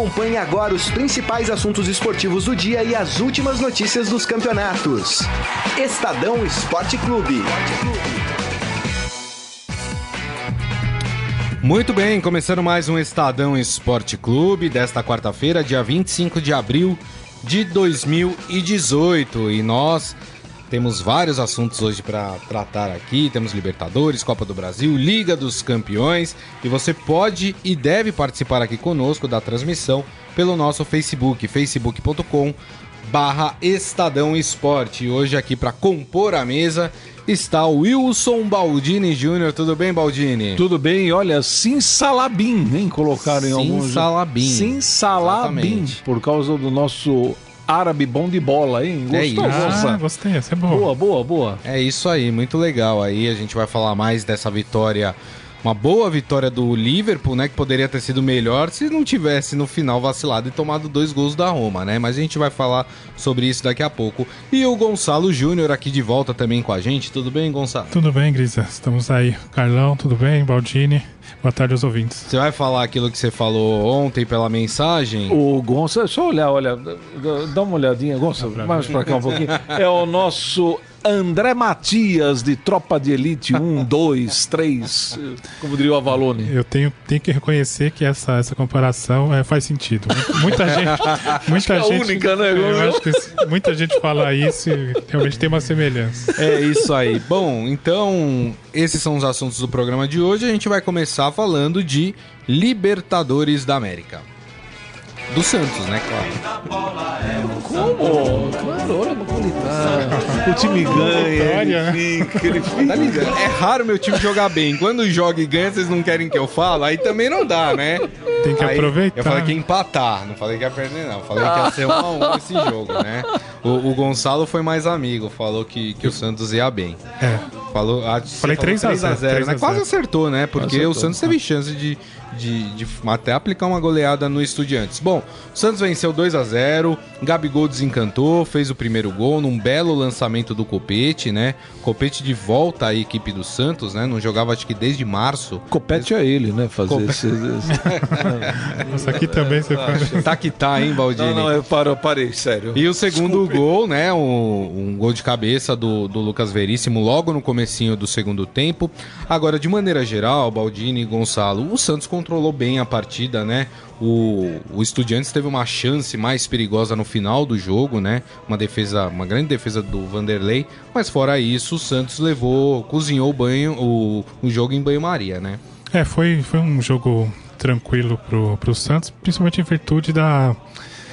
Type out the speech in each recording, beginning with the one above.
Acompanhe agora os principais assuntos esportivos do dia e as últimas notícias dos campeonatos. Estadão Esporte Clube. Muito bem, começando mais um Estadão Esporte Clube desta quarta-feira, dia 25 de abril de 2018. E nós temos vários assuntos hoje para tratar aqui. Temos Libertadores, Copa do Brasil, Liga dos Campeões. E você pode e deve participar aqui conosco da transmissão pelo nosso Facebook, facebook.com barra Estadão Esporte. E hoje aqui para compor a mesa está o Wilson Baldini Júnior. Tudo bem, Baldini? Tudo bem. Olha, Sim Salabim, nem colocaram em alguns... Sim Salabim. Sim Salabim, por causa do nosso árabe bom de bola, hein? É Gostou, isso. moça? Ah, gostei, essa é boa. Boa, boa, boa. É isso aí, muito legal. Aí a gente vai falar mais dessa vitória. Uma boa vitória do Liverpool, né? Que poderia ter sido melhor se não tivesse no final vacilado e tomado dois gols da Roma, né? Mas a gente vai falar sobre isso daqui a pouco. E o Gonçalo Júnior aqui de volta também com a gente. Tudo bem, Gonçalo? Tudo bem, Grisa? Estamos aí. Carlão, tudo bem? Baldini. Boa tarde aos ouvintes. Você vai falar aquilo que você falou ontem pela mensagem? O Gonça, só olhar, olha, dá uma olhadinha, Gonça, mais pra cá um pouquinho. É o nosso André Matias de Tropa de Elite 1, 2, 3, como diria o Avalone. Eu tenho, tenho que reconhecer que essa, essa comparação é, faz sentido. Muita gente. Muita é gente, única, né? Eu acho que muita gente fala isso e realmente tem uma semelhança. É isso aí. Bom, então, esses são os assuntos do programa de hoje. A gente vai começar falando de Libertadores da América. Do Santos, né, claro. Como? Claro, olha ele tá. O time ganha, Vitória, né? ele fica, ele fica. Tá ligado? É raro meu time jogar bem. Quando joga e ganha, vocês não querem que eu fale, aí também não dá, né? Tem que Aí, aproveitar. Eu falei que ia empatar, não falei que ia perder, não. Falei que ia ser um a um esse jogo, né? O, o Gonçalo foi mais amigo, falou que, que o Santos ia bem. É. Falou, ah, Falei você falou 3 a 0, 3 né? 3 a Quase 0. acertou, né? Porque Acertou. o Santos teve chance de, de, de até aplicar uma goleada no Estudiantes. Bom, o Santos venceu 2 a 0 Gabigol desencantou, fez o primeiro gol num belo lançamento do Copete, né? Copete de volta à equipe do Santos, né? Não jogava acho que desde março. Compete a ele, né? Fazer Compete. esse. Isso aqui também você faz. Tá que tá, hein, Baldini? Não, não, eu paro, eu parei, sério. E o segundo gol, né? Um, um gol de cabeça do, do Lucas Veríssimo logo no comecinho do segundo tempo. Agora, de maneira geral, Baldini e Gonçalo, o Santos controlou bem a partida, né? O, o Estudiantes teve uma chance mais perigosa no final do jogo, né? Uma defesa, uma grande defesa do Vanderlei. Mas fora isso, o Santos levou, cozinhou o banho, o, o jogo em banho-maria, né? É, foi, foi um jogo tranquilo pro, pro Santos, principalmente em virtude da.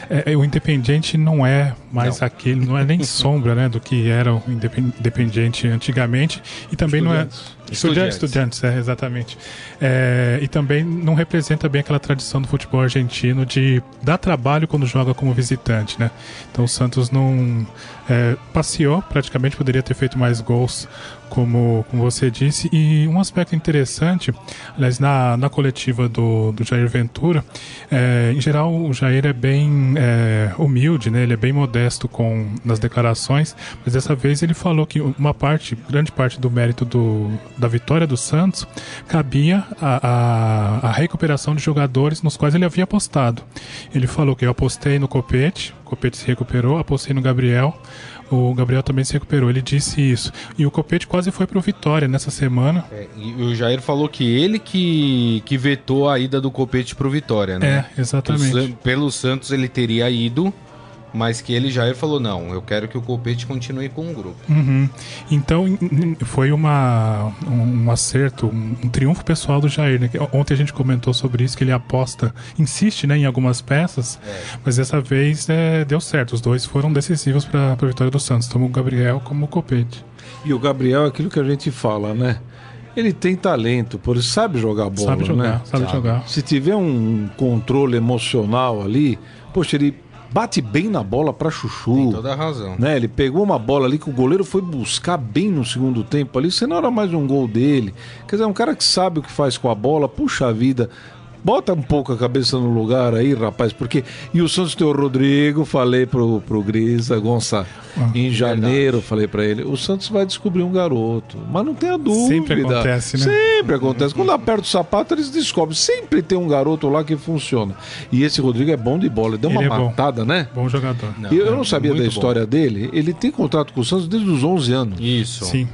é, é, o Independiente não é mais aquele, não é nem sombra né, do que era o Indepen- Independiente antigamente. E também não é. Estudiantes. Estudiantes, é, exatamente. É, e também não representa bem aquela tradição do futebol argentino de dar trabalho quando joga como visitante, né? Então o Santos não é, passeou, praticamente poderia ter feito mais gols, como, como você disse. E um aspecto interessante, aliás, na, na coletiva do, do Jair Ventura, é, em geral o Jair é bem é, humilde, né? Ele é bem modesto com nas declarações, mas dessa vez ele falou que uma parte, grande parte do mérito do, da vitória do Santos cabia a, a, a recuperação de jogadores nos quais ele havia apostado. Ele falou que eu apostei no Copete, o Copete se recuperou, apostei no Gabriel, o Gabriel também se recuperou. Ele disse isso. E o Copete quase foi pro Vitória nessa semana. É, e o Jair falou que ele que, que vetou a ida do Copete pro Vitória, né? É, o exatamente. Pelo Santos ele teria ido, mas que ele Jair falou: não, eu quero que o Copete continue com o grupo. Uhum. Então foi uma, um, acerto, um, triunfo pessoal do Jair. Né? Que Ontem a gente comentou sobre isso, que ele aposta, insiste né, em algumas peças, mas dessa vez é, deu certo. Os dois foram decisivos para a vitória do Santos, tanto o Gabriel como o Copete. E o Gabriel é aquilo que a gente fala, né? Ele tem talento, por isso sabe jogar bola, sabe jogar, né? sabe jogar. Se tiver um controle emocional ali, poxa, ele bate bem na bola pra chuchu. Tem toda a razão. Né? Ele pegou uma bola ali que o goleiro foi buscar bem no segundo tempo ali, senão era mais um gol dele. Quer dizer, é um cara que sabe o que faz com a bola, puxa vida. Bota um pouco a cabeça no lugar aí, rapaz, porque. E o Santos tem o Rodrigo, falei pro, pro Grisa, Gonça, Ah, em janeiro, falei pra ele, o Santos vai descobrir um garoto. Mas não tenha dúvida. Sempre acontece, né? Sempre acontece. Quando aperta o sapato, eles descobrem. Sempre tem um garoto lá que funciona. E esse Rodrigo é bom de bola, ele deu uma Ele é bom. matada, né? Bom jogador. Não, E eu é não sabia da muito bom. história dele. Ele tem contrato com o Santos desde os 11 anos. Isso. Sim.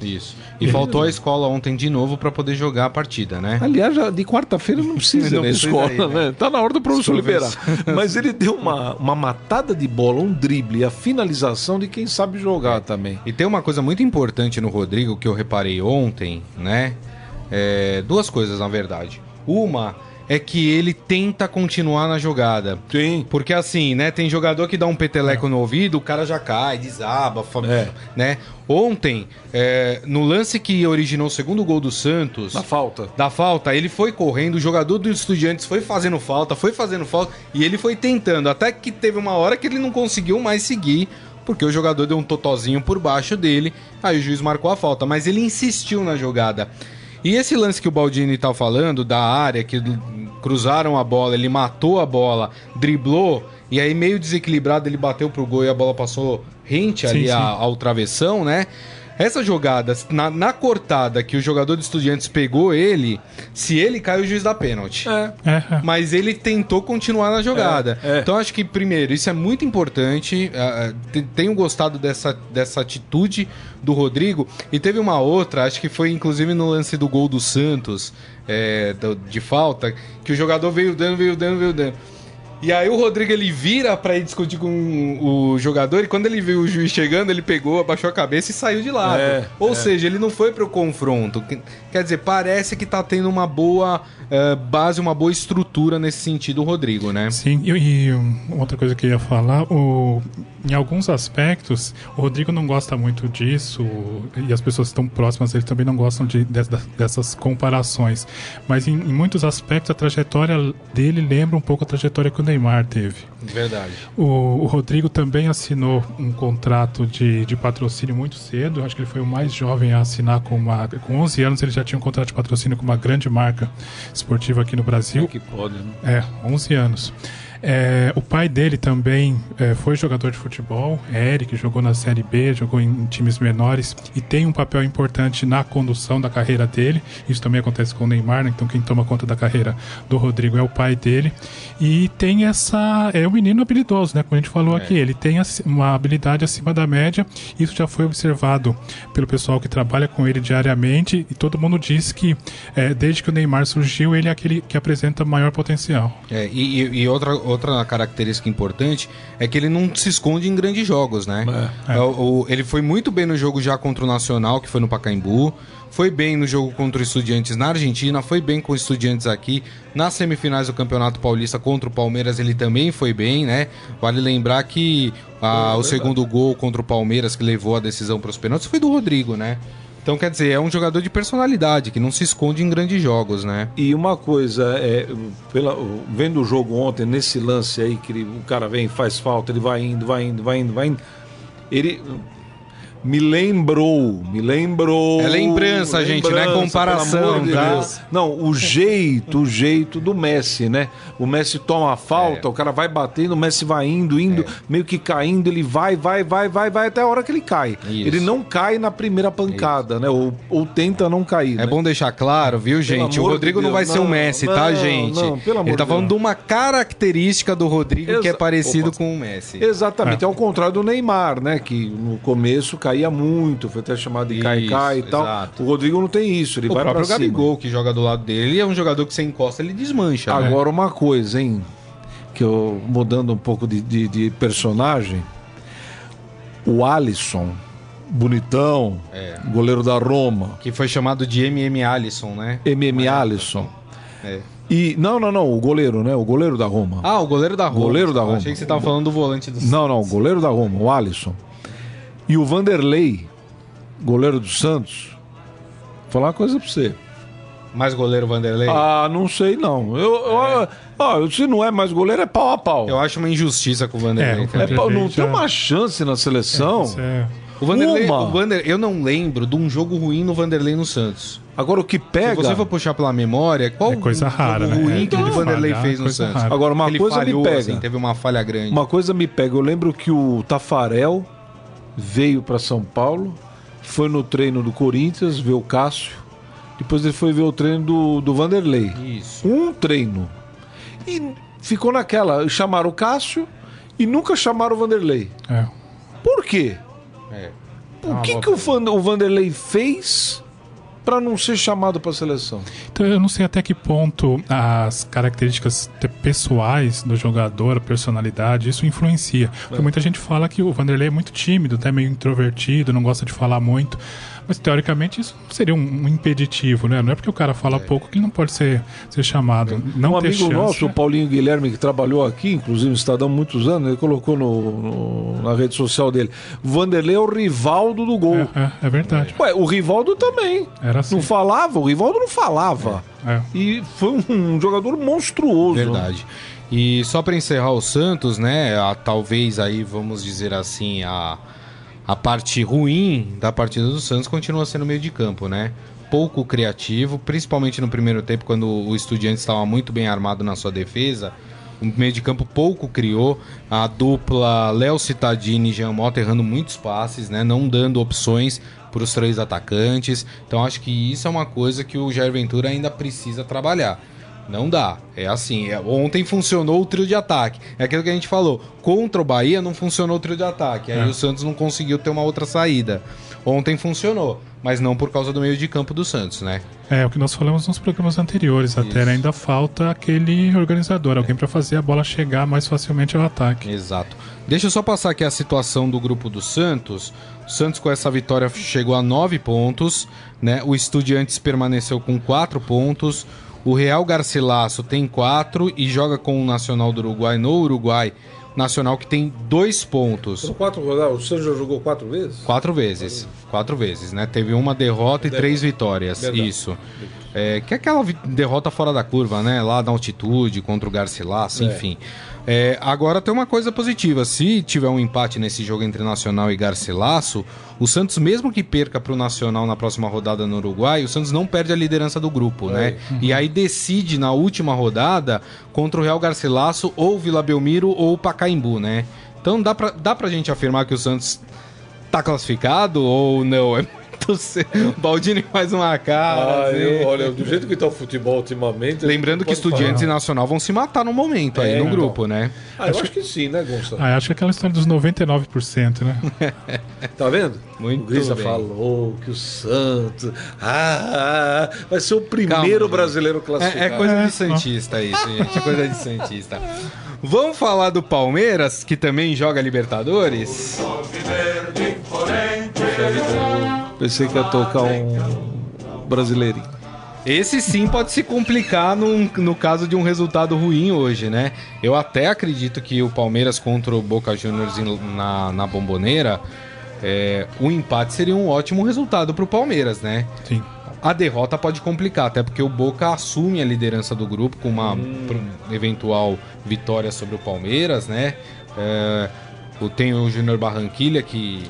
Isso. E faltou a escola ontem de novo pra poder jogar a partida, né? Aliás, já de quarta-feira não precisa Não ir na escola, né? né? Tá na hora do professor liberar. Mas ele deu uma, uma matada de bola, um drible, e a finalização de quem sabe jogar também. E tem uma coisa muito importante no Rodrigo que eu reparei ontem, né? É, duas coisas, na verdade. Uma é que ele tenta continuar na jogada. Tem. Porque assim, né? Tem jogador que dá um peteleco no ouvido, o cara já cai, desaba, É. né? Ontem, é, no lance que originou o segundo gol do Santos, Na falta. da falta, ele foi correndo, o jogador dos estudiantes foi fazendo falta, foi fazendo falta, e ele foi tentando, até que teve uma hora que ele não conseguiu mais seguir, porque o jogador deu um totozinho por baixo dele, aí o juiz marcou a falta, mas ele insistiu na jogada. E esse lance que o Baldini tá falando, da área, que cruzaram a bola, ele matou a bola, driblou, e aí meio desequilibrado ele bateu pro gol e a bola passou rente ali Sim, sim. a- ao travessão, né? Essa jogada, na, na cortada que o jogador de estudiantes pegou ele, se ele cai, o juiz dá pênalti. É. É, é. Mas ele tentou continuar na jogada. É, é. Então acho que, primeiro, isso é muito importante. te- Tenho gostado dessa, dessa atitude do Rodrigo. E teve uma outra, acho que foi inclusive no lance do gol do Santos, é, do- de falta, que o jogador veio dando, veio dando, veio dando. E aí o Rodrigo ele vira pra ir discutir com o jogador e quando ele viu o juiz chegando, ele pegou, abaixou a cabeça e saiu de lado. É, Ou é. seja, ele não foi pro confronto. Que- Quer dizer, parece que tá tendo uma boa eh, base, uma boa estrutura nesse sentido o Rodrigo, né? Sim, e, e, outra coisa que eu ia falar, o, em alguns aspectos, o Rodrigo não gosta muito disso, e as pessoas que estão próximas dele também não gostam de, de- dessas comparações. Mas em, em muitos aspectos, a trajetória dele lembra um pouco a trajetória que o Neymar teve. Verdade. O, o Rodrigo também assinou um contrato de, de patrocínio muito cedo. Acho que ele foi o mais jovem a assinar com uma. Com 11 anos, ele já tinha um contrato de patrocínio com uma grande marca esportiva aqui no Brasil. Que pode, né? É, 11 anos. É, o pai dele também é, foi jogador de futebol, Eric, jogou na Série B, jogou em times menores e tem um papel importante na condução da carreira dele. Isso também acontece com o Neymar, né? então quem toma conta da carreira do Rodrigo é o pai dele. E tem essa. É um menino habilidoso, né? Como a gente falou aqui, ele tem uma habilidade acima da média. Isso já foi observado pelo pessoal que trabalha com ele diariamente e todo mundo diz que é, desde que o Neymar surgiu, ele é aquele que apresenta maior potencial. É, e e- e outra, outra característica importante é que ele não se esconde em grandes jogos, né? É. É, o- o- ele foi muito bem no jogo já contra o Nacional, que foi no Pacaembu. Foi bem no jogo contra o Estudiantes na Argentina, foi bem com o Estudiantes aqui. Nas semifinais do Campeonato Paulista contra o Palmeiras, ele também foi bem, né? Vale lembrar que ah, o segundo gol contra o Palmeiras, que levou a decisão para os pênaltis, foi do Rodrigo, né? Então, quer dizer, é um jogador de personalidade, que não se esconde em grandes jogos, né? E uma coisa, é, pela, vendo o jogo ontem, nesse lance aí, que ele- o cara vem, faz falta, ele vai indo, vai indo, vai indo, vai indo. Ele me lembrou, me lembrou. É lembrança, gente, não é comparação, de tá? Deus. Não, o jeito, o jeito do Messi, né? O Messi toma a falta, É. o cara vai batendo, o Messi vai indo, indo, meio que caindo, ele vai, vai, vai, vai, vai até a hora que ele cai. Isso. Ele não cai na primeira pancada, né? Ou, ou tenta não cair. É né? bom deixar claro, viu, gente? O Rodrigo de não vai Deus, ser o não, Messi, tá, não, gente? não, pelo amor Ele tá falando Deus. de uma característica do Rodrigo que é Exa- parecido Opa. com o Messi. Exatamente, é. ao contrário do Neymar, né? Que no começo caía muito, foi até chamado de cai-cai e tal. exato. O Rodrigo não tem isso, ele O vai próprio cima. Gabigol, que joga do lado dele, é um jogador que você encosta, ele desmancha. né? Agora uma coisa, hein? Que eu mudando um pouco de, de, de personagem, o Alisson, bonitão, É. goleiro da Roma, Que foi chamado de MM Alisson, né? MM Alisson. É. E não, não, não, o goleiro, né? O goleiro da Roma. Ah, o goleiro da Roma. Goleiro da Eu Roma. Achei que você tava falando do volante do Não, não, o goleiro da Roma, o Alisson. E o Vanderlei, goleiro do Santos. Vou falar uma coisa pra você. Mais goleiro Vanderlei. Ah, não sei não. Eu, eu- ó, se não é mais goleiro, é pau a pau. Eu acho uma injustiça com o Vanderlei. É. É pau- não tem uma chance na seleção. Isso é- O Vanderlei, Uma. o Vander- eu não lembro de um jogo ruim no Vanderlei no Santos. Agora o que pega. Se você for puxar pela memória, qual É coisa o rara, jogo né? ruim É, que o então, Vanderlei falhar, fez no Santos? rara. Agora, uma Ele coisa me falhou, pega. assim, teve uma falha grande. Uma coisa me pega. Eu lembro que o Tafarel veio para São Paulo, foi no treino do Corinthians, ver o Cássio. Depois ele foi ver o treino do, do Vanderlei. Isso. Um treino. E ficou naquela. Chamaram o Cássio e nunca chamaram o Vanderlei. É. Por quê? É. O uma que, que o, Van- o Vanderlei fez para não ser chamado para a seleção? Então eu não sei até que ponto as características te- pessoais do jogador, a personalidade, isso influencia. Porque muita gente fala que o Vanderlei é muito tímido, até meio introvertido, não gosta de falar muito. Mas teoricamente isso seria um, um impeditivo, né? Não é porque o cara fala pouco que ele não pode ser, ser chamado. Não um ter amigo chance, nosso, o né? Paulinho Guilherme, que trabalhou aqui, inclusive no Estadão muitos anos, ele colocou no, no- na rede social dele: Vanderlei é o Rivaldo do gol. É, é, é verdade. Ué, o Rivaldo também. Era assim. Não falava, o Rivaldo não falava. É. E foi um, jogador monstruoso. Verdade. E só para encerrar o Santos, né? a- talvez aí, vamos dizer assim, a, a parte ruim da partida do Santos continua sendo o meio de campo, né? Pouco criativo, principalmente no primeiro tempo, quando o Estudiante estava muito bem armado na sua defesa. O meio de campo pouco criou. A dupla Léo Cittadini e Jean Mota errando muitos passes, né? Não dando opções para os três atacantes. Então acho que isso é uma coisa que o Jair Ventura ainda precisa trabalhar. Não dá. É assim. é- ontem funcionou o trio de ataque. É aquilo que a gente falou. Contra o Bahia não funcionou o trio de ataque. Aí É. o Santos não conseguiu ter uma outra saída. Ontem funcionou. Mas não por causa do meio de campo do Santos, né? É o que nós falamos nos programas anteriores. Até Isso. né? ainda falta aquele organizador, alguém para fazer a bola chegar mais facilmente ao ataque. Exato. Deixa eu só passar aqui a situação do grupo do Santos. O Santos com essa vitória chegou a nove pontos, né? O Estudiantes permaneceu com quatro pontos. O Real Garcilasso tem quatro e joga com o Nacional do Uruguai no Uruguai. Nacional que tem dois pontos. quatro rodadas, o já jogou quatro vezes? Quatro vezes. Quatro vezes, né? Teve uma derrota e três vitórias. Verdade. Isso. É, que é aquela derrota fora da curva, né? Lá na altitude, contra o Garcilasso, É. enfim. É, agora tem uma coisa positiva. Se tiver um empate nesse jogo entre Nacional e Garcilasso, o Santos, mesmo que perca para o Nacional na próxima rodada no Uruguai, o Santos não perde a liderança do grupo, né? E aí decide na última rodada contra o Real Garcilasso ou Vila Belmiro ou Pacaembu, né? Então dá pra, dá pra gente afirmar que o Santos tá classificado ou não? É cedo. O Baldini faz uma cara. Ah, assim. eu, olha, do jeito que tá o futebol ultimamente. Lembrando que Estudiantes e. Nacional vão se matar no momento aí É, no então. grupo, né? Ah, eu acho que sim, né, Gonçalo? Ah, eu acho que é aquela história dos 99%, né? Tá vendo? Muito o Grisa bem. falou que o Santos ah, vai ser o primeiro Calma, brasileiro classificado. É, é coisa É, de Santista isso, gente. É coisa de Santista. Vamos falar do Palmeiras, que também joga Libertadores? Pensei que ia tocar um brasileirinho. Esse sim pode se complicar num- no caso de um resultado ruim hoje, né? Eu até acredito que o Palmeiras contra o Boca Juniors na, na bomboneira, é, o empate seria um ótimo resultado pro Palmeiras, né? Sim. A derrota pode complicar, até porque o Boca assume a liderança do grupo com uma Hum. eventual vitória sobre o Palmeiras, né? É, o- tem o Júnior Barranquilha que,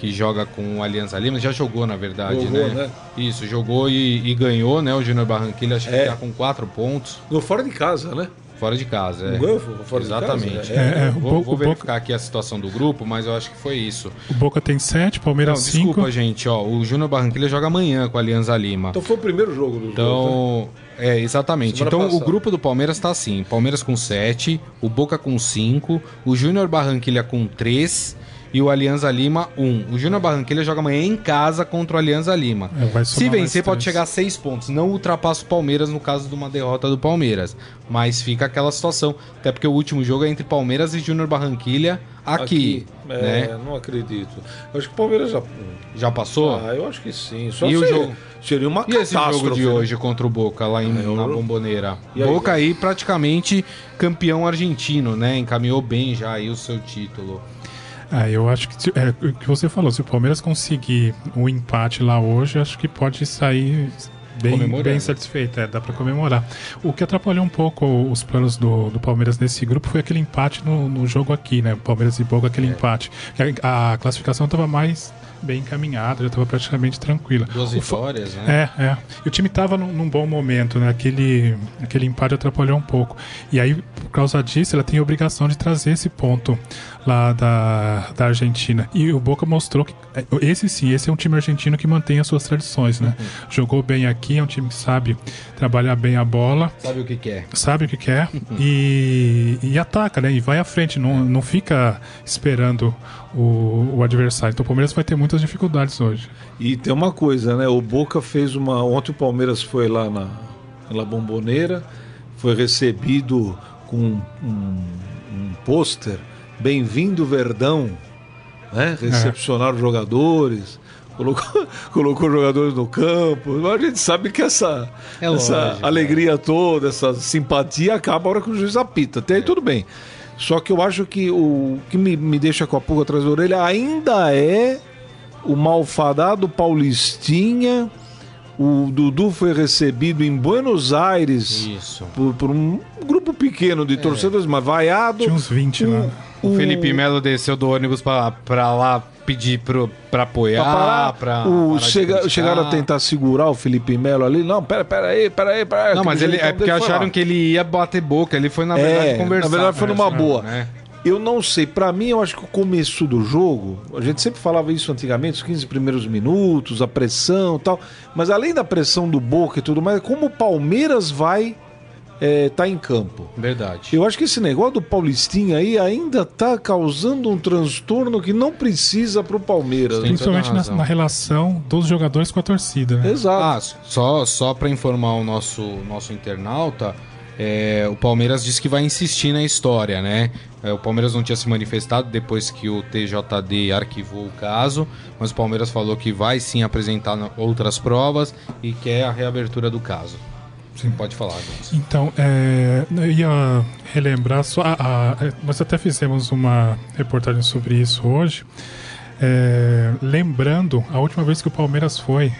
que joga com o Alianza Lima, já jogou na verdade, Jogou, né? né? Isso, jogou e, e ganhou, né? O Júnior Barranquilha acho que É. tá com quatro pontos No fora de casa, né? fora de casa. É. Ganhou fora de Exatamente. casa? É, é, o Vou, Bo- vou o verificar Boca- aqui a situação do grupo, mas eu acho que foi isso. O Boca tem 7, Não, Palmeiras 5. desculpa, gente, ó. O Júnior Barranquilha joga amanhã com a Alianza Lima. Então foi o primeiro jogo do jogo. Então, é, exatamente. Semana então, o passada. grupo do Palmeiras tá assim: Palmeiras com 7, o Boca com 5, o Júnior Barranquilha com 3 e o Alianza Lima 1. O Júnior Barranquilha joga amanhã em casa contra o Alianza Lima. É, Se vencer, pode chegar a 6 pontos. Não ultrapassa o Palmeiras no caso de uma derrota do Palmeiras. Mas fica aquela situação. Até porque o último jogo é entre Palmeiras e Júnior Barranquilha aqui. é, né? não acredito. Eu acho que o Palmeiras já. Já passou? Ah, eu acho que sim. Só E o seria, jogo? seria uma E esse jogo de né? hoje contra o Boca lá em, eu- na Bomboneira? E aí, Boca aí praticamente campeão argentino, né? Encaminhou bem já aí o seu título. Ah, eu acho que é, o que você falou, se o Palmeiras conseguir o empate lá hoje, acho que pode sair bem, bem satisfeito, é, dá para comemorar. O que atrapalhou um pouco os planos do, do Palmeiras nesse grupo foi aquele empate no, no jogo aqui, né? Palmeiras e Boca, aquele empate. A, a classificação estava mais bem encaminhada, já estava praticamente tranquila. Duas vitórias, né? É, é. E o time estava num, num bom momento, né? Aquele, aquele empate atrapalhou um pouco. E aí, por causa disso, ela tem a obrigação de trazer esse ponto lá da, da Argentina. E o Boca mostrou que é, esse sim, esse é um time argentino que mantém as suas tradições, né? Jogou bem aqui, é um time que sabe trabalhar bem a bola Sabe o que, que é? sabe o que quer e, e ataca, né? E vai à frente, não, não fica esperando o, o adversário. Então o Palmeiras vai ter muitas dificuldades hoje. E tem uma coisa, né? O Boca fez uma. Ontem o Palmeiras foi lá na, na Bomboneira, foi recebido com um, um pôster Bem-vindo Verdão, né? Recepcionaram os jogadores. Colocou, colocou os jogadores no campo. Mas a gente sabe que essa, É essa lógico, alegria toda, essa simpatia acaba a hora que o juiz apita. Até aí tudo bem. Só que eu acho que o que me, me deixa com a pulga atrás da orelha ainda é o malfadado Paulistinha. O Dudu foi recebido em Buenos Aires Isso. por, por um grupo pequeno de torcedores, mas vaiado. Tinha uns 20 lá. O Felipe Melo desceu do ônibus pra, pra lá pedir pro, pra Pra apoiar, parar, pra. o, parar chega- chegaram a tentar segurar o Felipe Melo ali. Não, pera, pera aí, pera aí, pera aí. Não, mas Aquele ele é porque acharam lá. que ele ia bater boca. Ele foi, na É, verdade, conversar. na verdade foi com numa boa. Né? Eu não sei, pra mim eu acho que o começo do jogo, a gente sempre falava isso antigamente, os 15 primeiros minutos, a pressão e tal, mas além da pressão do Boca e tudo mais, como o Palmeiras vai é, tá em campo. Verdade. Eu acho que esse negócio do Paulistinha aí ainda tá causando um transtorno que não precisa pro Palmeiras. Tem né? Principalmente na, na relação dos jogadores com a torcida, né? Exato. Ah, só, só para informar o nosso, nosso internauta, é, o Palmeiras disse que vai insistir na história, né? É, o Palmeiras não tinha se manifestado depois que o TJD arquivou o caso, mas o Palmeiras falou que vai sim apresentar outras provas e quer a reabertura do caso. Sim, pode falar. Então, é, eu ia relembrar só. a- a- é, nós até fizemos uma reportagem sobre isso hoje. É, lembrando a última vez que o Palmeiras foi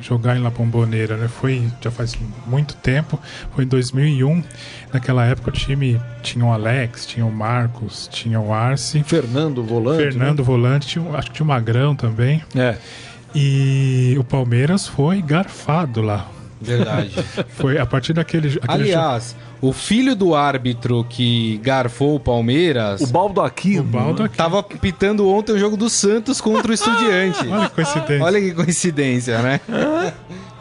jogar em La Bombonera, né? Foi já faz muito tempo, foi em 2001. Naquela época o time tinha o Alex, tinha o Marcos, tinha o Arce, Fernando Volante. Fernando Volante, tinha, o- acho que tinha o Magrão também. né? É. E o Palmeiras foi garfado lá. Verdade. Foi a partir daquele, Aliás, o filho do árbitro que garfou o Palmeiras O Baldo Aquino. o Baldo aqui. tava pitando ontem o jogo do Santos contra o Estudiante. Olha que coincidência. Olha que coincidência, né?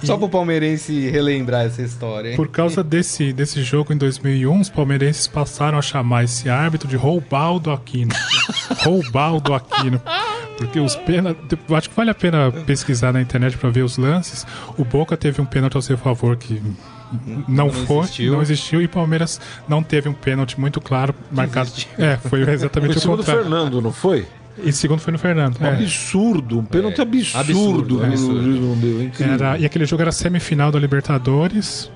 Só pro palmeirense relembrar essa história, hein? Por causa desse, desse jogo em 2001, os palmeirenses passaram a chamar esse árbitro de Roubaldo Aquino. Roubaldo Aquino. Porque os pênaltis. Acho que vale a pena pesquisar na internet para ver os lances. O Boca teve um pênalti ao seu favor que não, Não foi, existiu. não existiu, e o Palmeiras não teve um pênalti muito claro marcado. É, foi exatamente o cima do contrário. Fernando, não foi? E segundo foi no Fernando. é. Absurdo, um pênalti É, absurdo. absurdo, o absurdo. Era, e aquele jogo era semifinal da Libertadores.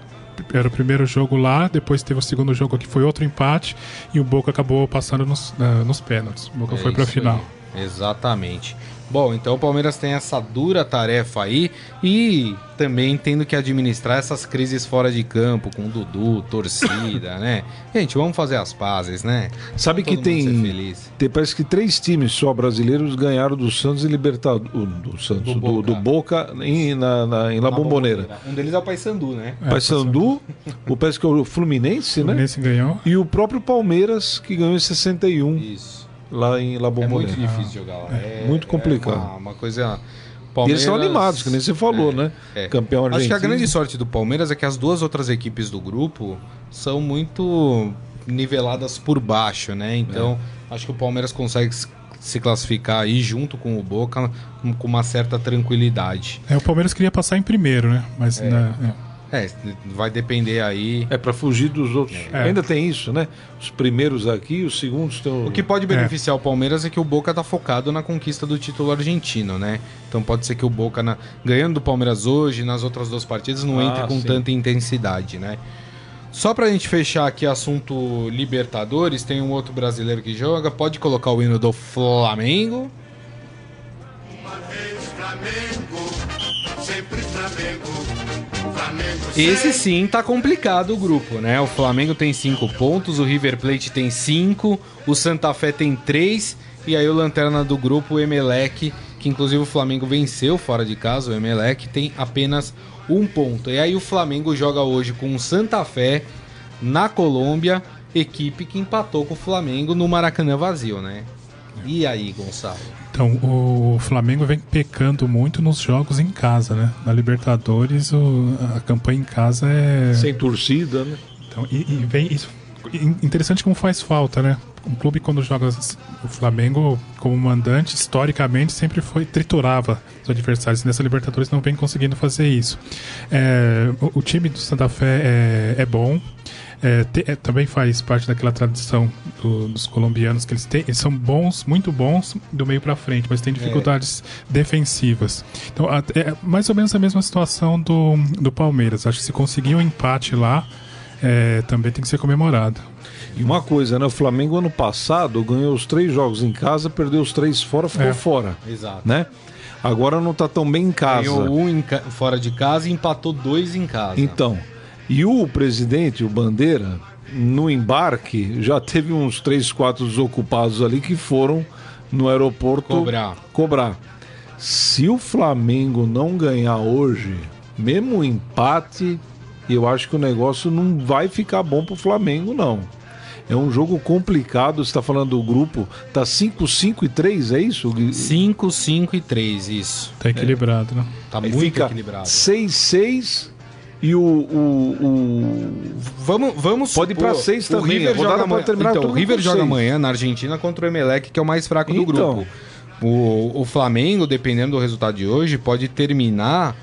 Era o primeiro jogo lá, depois teve o segundo jogo que foi outro empate e o Boca acabou passando nos, ah, nos pênaltis. O Boca É foi pra isso final. aí. Exatamente. Bom, então o Palmeiras tem essa dura tarefa aí e também tendo que administrar essas crises fora de campo com Dudu, torcida, né? Gente, vamos fazer as pazes, né? Sabe que Todo ser tem, feliz. tem. Parece que três times só brasileiros ganharam do Santos e Libertadores. Do Santos, Do do, Boca. do Boca em, na, na- em La Na Bombonera. Um deles é o Paysandu, né? É, Paysandu, o parece que é o Fluminense, O né? Fluminense ganhou. E o próprio Palmeiras, que ganhou em 61, Isso. Lá em La É muito Bombonera. difícil jogar lá. É, muito complicado. é uma, uma coisa. E eles são Palmeiras- animados, que nem você falou, né? é. Campeão argentino. Acho que a grande sorte do Palmeiras é que as duas outras equipes do grupo são muito niveladas por baixo, né? Então, É. acho que o Palmeiras consegue se- classificar aí junto com o Boca com uma certa tranquilidade. É, o Palmeiras queria passar em primeiro, né? Mas né, é. É, vai depender aí. É para fugir dos outros. É. Ainda tem isso, né? Os primeiros aqui, os segundos estão. O que pode beneficiar o Palmeiras é que o Boca tá focado na conquista do título argentino, né? Então pode ser que o Boca, na- ganhando do Palmeiras hoje, nas outras duas partidas, não Ah, entre com sim. tanta intensidade, né? Só pra gente fechar aqui assunto Libertadores, tem um outro brasileiro que joga. Pode colocar o hino do Flamengo. Esse sim tá complicado o grupo, né? O Flamengo tem cinco pontos, o River Plate tem cinco, o Santa Fé tem três e aí o lanterna do grupo, o Emelec, que inclusive o Flamengo venceu fora de casa, o Emelec tem apenas um ponto. E aí o Flamengo joga hoje com o Santa Fé na Colômbia, equipe que empatou com o Flamengo no Maracanã vazio, né? E aí, Gonçalo? Então, o Flamengo vem pecando muito nos jogos em casa, né? Na Libertadores, o- a campanha em casa é. Sem torcida, né? Então, e, e vem isso. Interessante como faz falta, né? Um clube quando joga o Flamengo como mandante, historicamente sempre foi triturava os adversários. Nessa Libertadores não vem conseguindo fazer isso. É, o, o time do Santa Fé é, é bom. É, te- é, também faz parte daquela tradição do- dos colombianos que eles têm. Eles são bons, muito bons do meio para frente, mas têm dificuldades defensivas. Então, a- é mais ou menos a mesma situação do, do Palmeiras. Acho que se conseguir um empate lá, é, também tem que ser comemorado. E uma coisa, né? O Flamengo ano passado ganhou os três jogos em casa, perdeu os três fora, ficou É. fora, Exato. né? Agora não tá tão bem em casa. Ganhou um em ca- fora de casa e empatou dois em casa. Então, e o presidente, o Bandeira, no embarque, já teve uns três, quatro desocupados ali que foram no aeroporto Cobrar. cobrar. Se o Flamengo não ganhar hoje, mesmo o empate, eu acho que o negócio não vai ficar bom pro Flamengo, não. É um jogo complicado, você está falando do grupo, tá 5, 5 e 3, é isso? Gui? 5, 5 e 3, isso. Tá equilibrado, né? Tá Aí muito fica equilibrado. 6, 6 e o, o, o- Vamos, vamos Pode ir pra supor, seis o também, River a rodada joga pode amanhã. terminar Então, o River joga amanhã na Argentina contra o Emelec, que é o mais fraco do Então. grupo. O, o Flamengo, dependendo do resultado de hoje, pode terminar.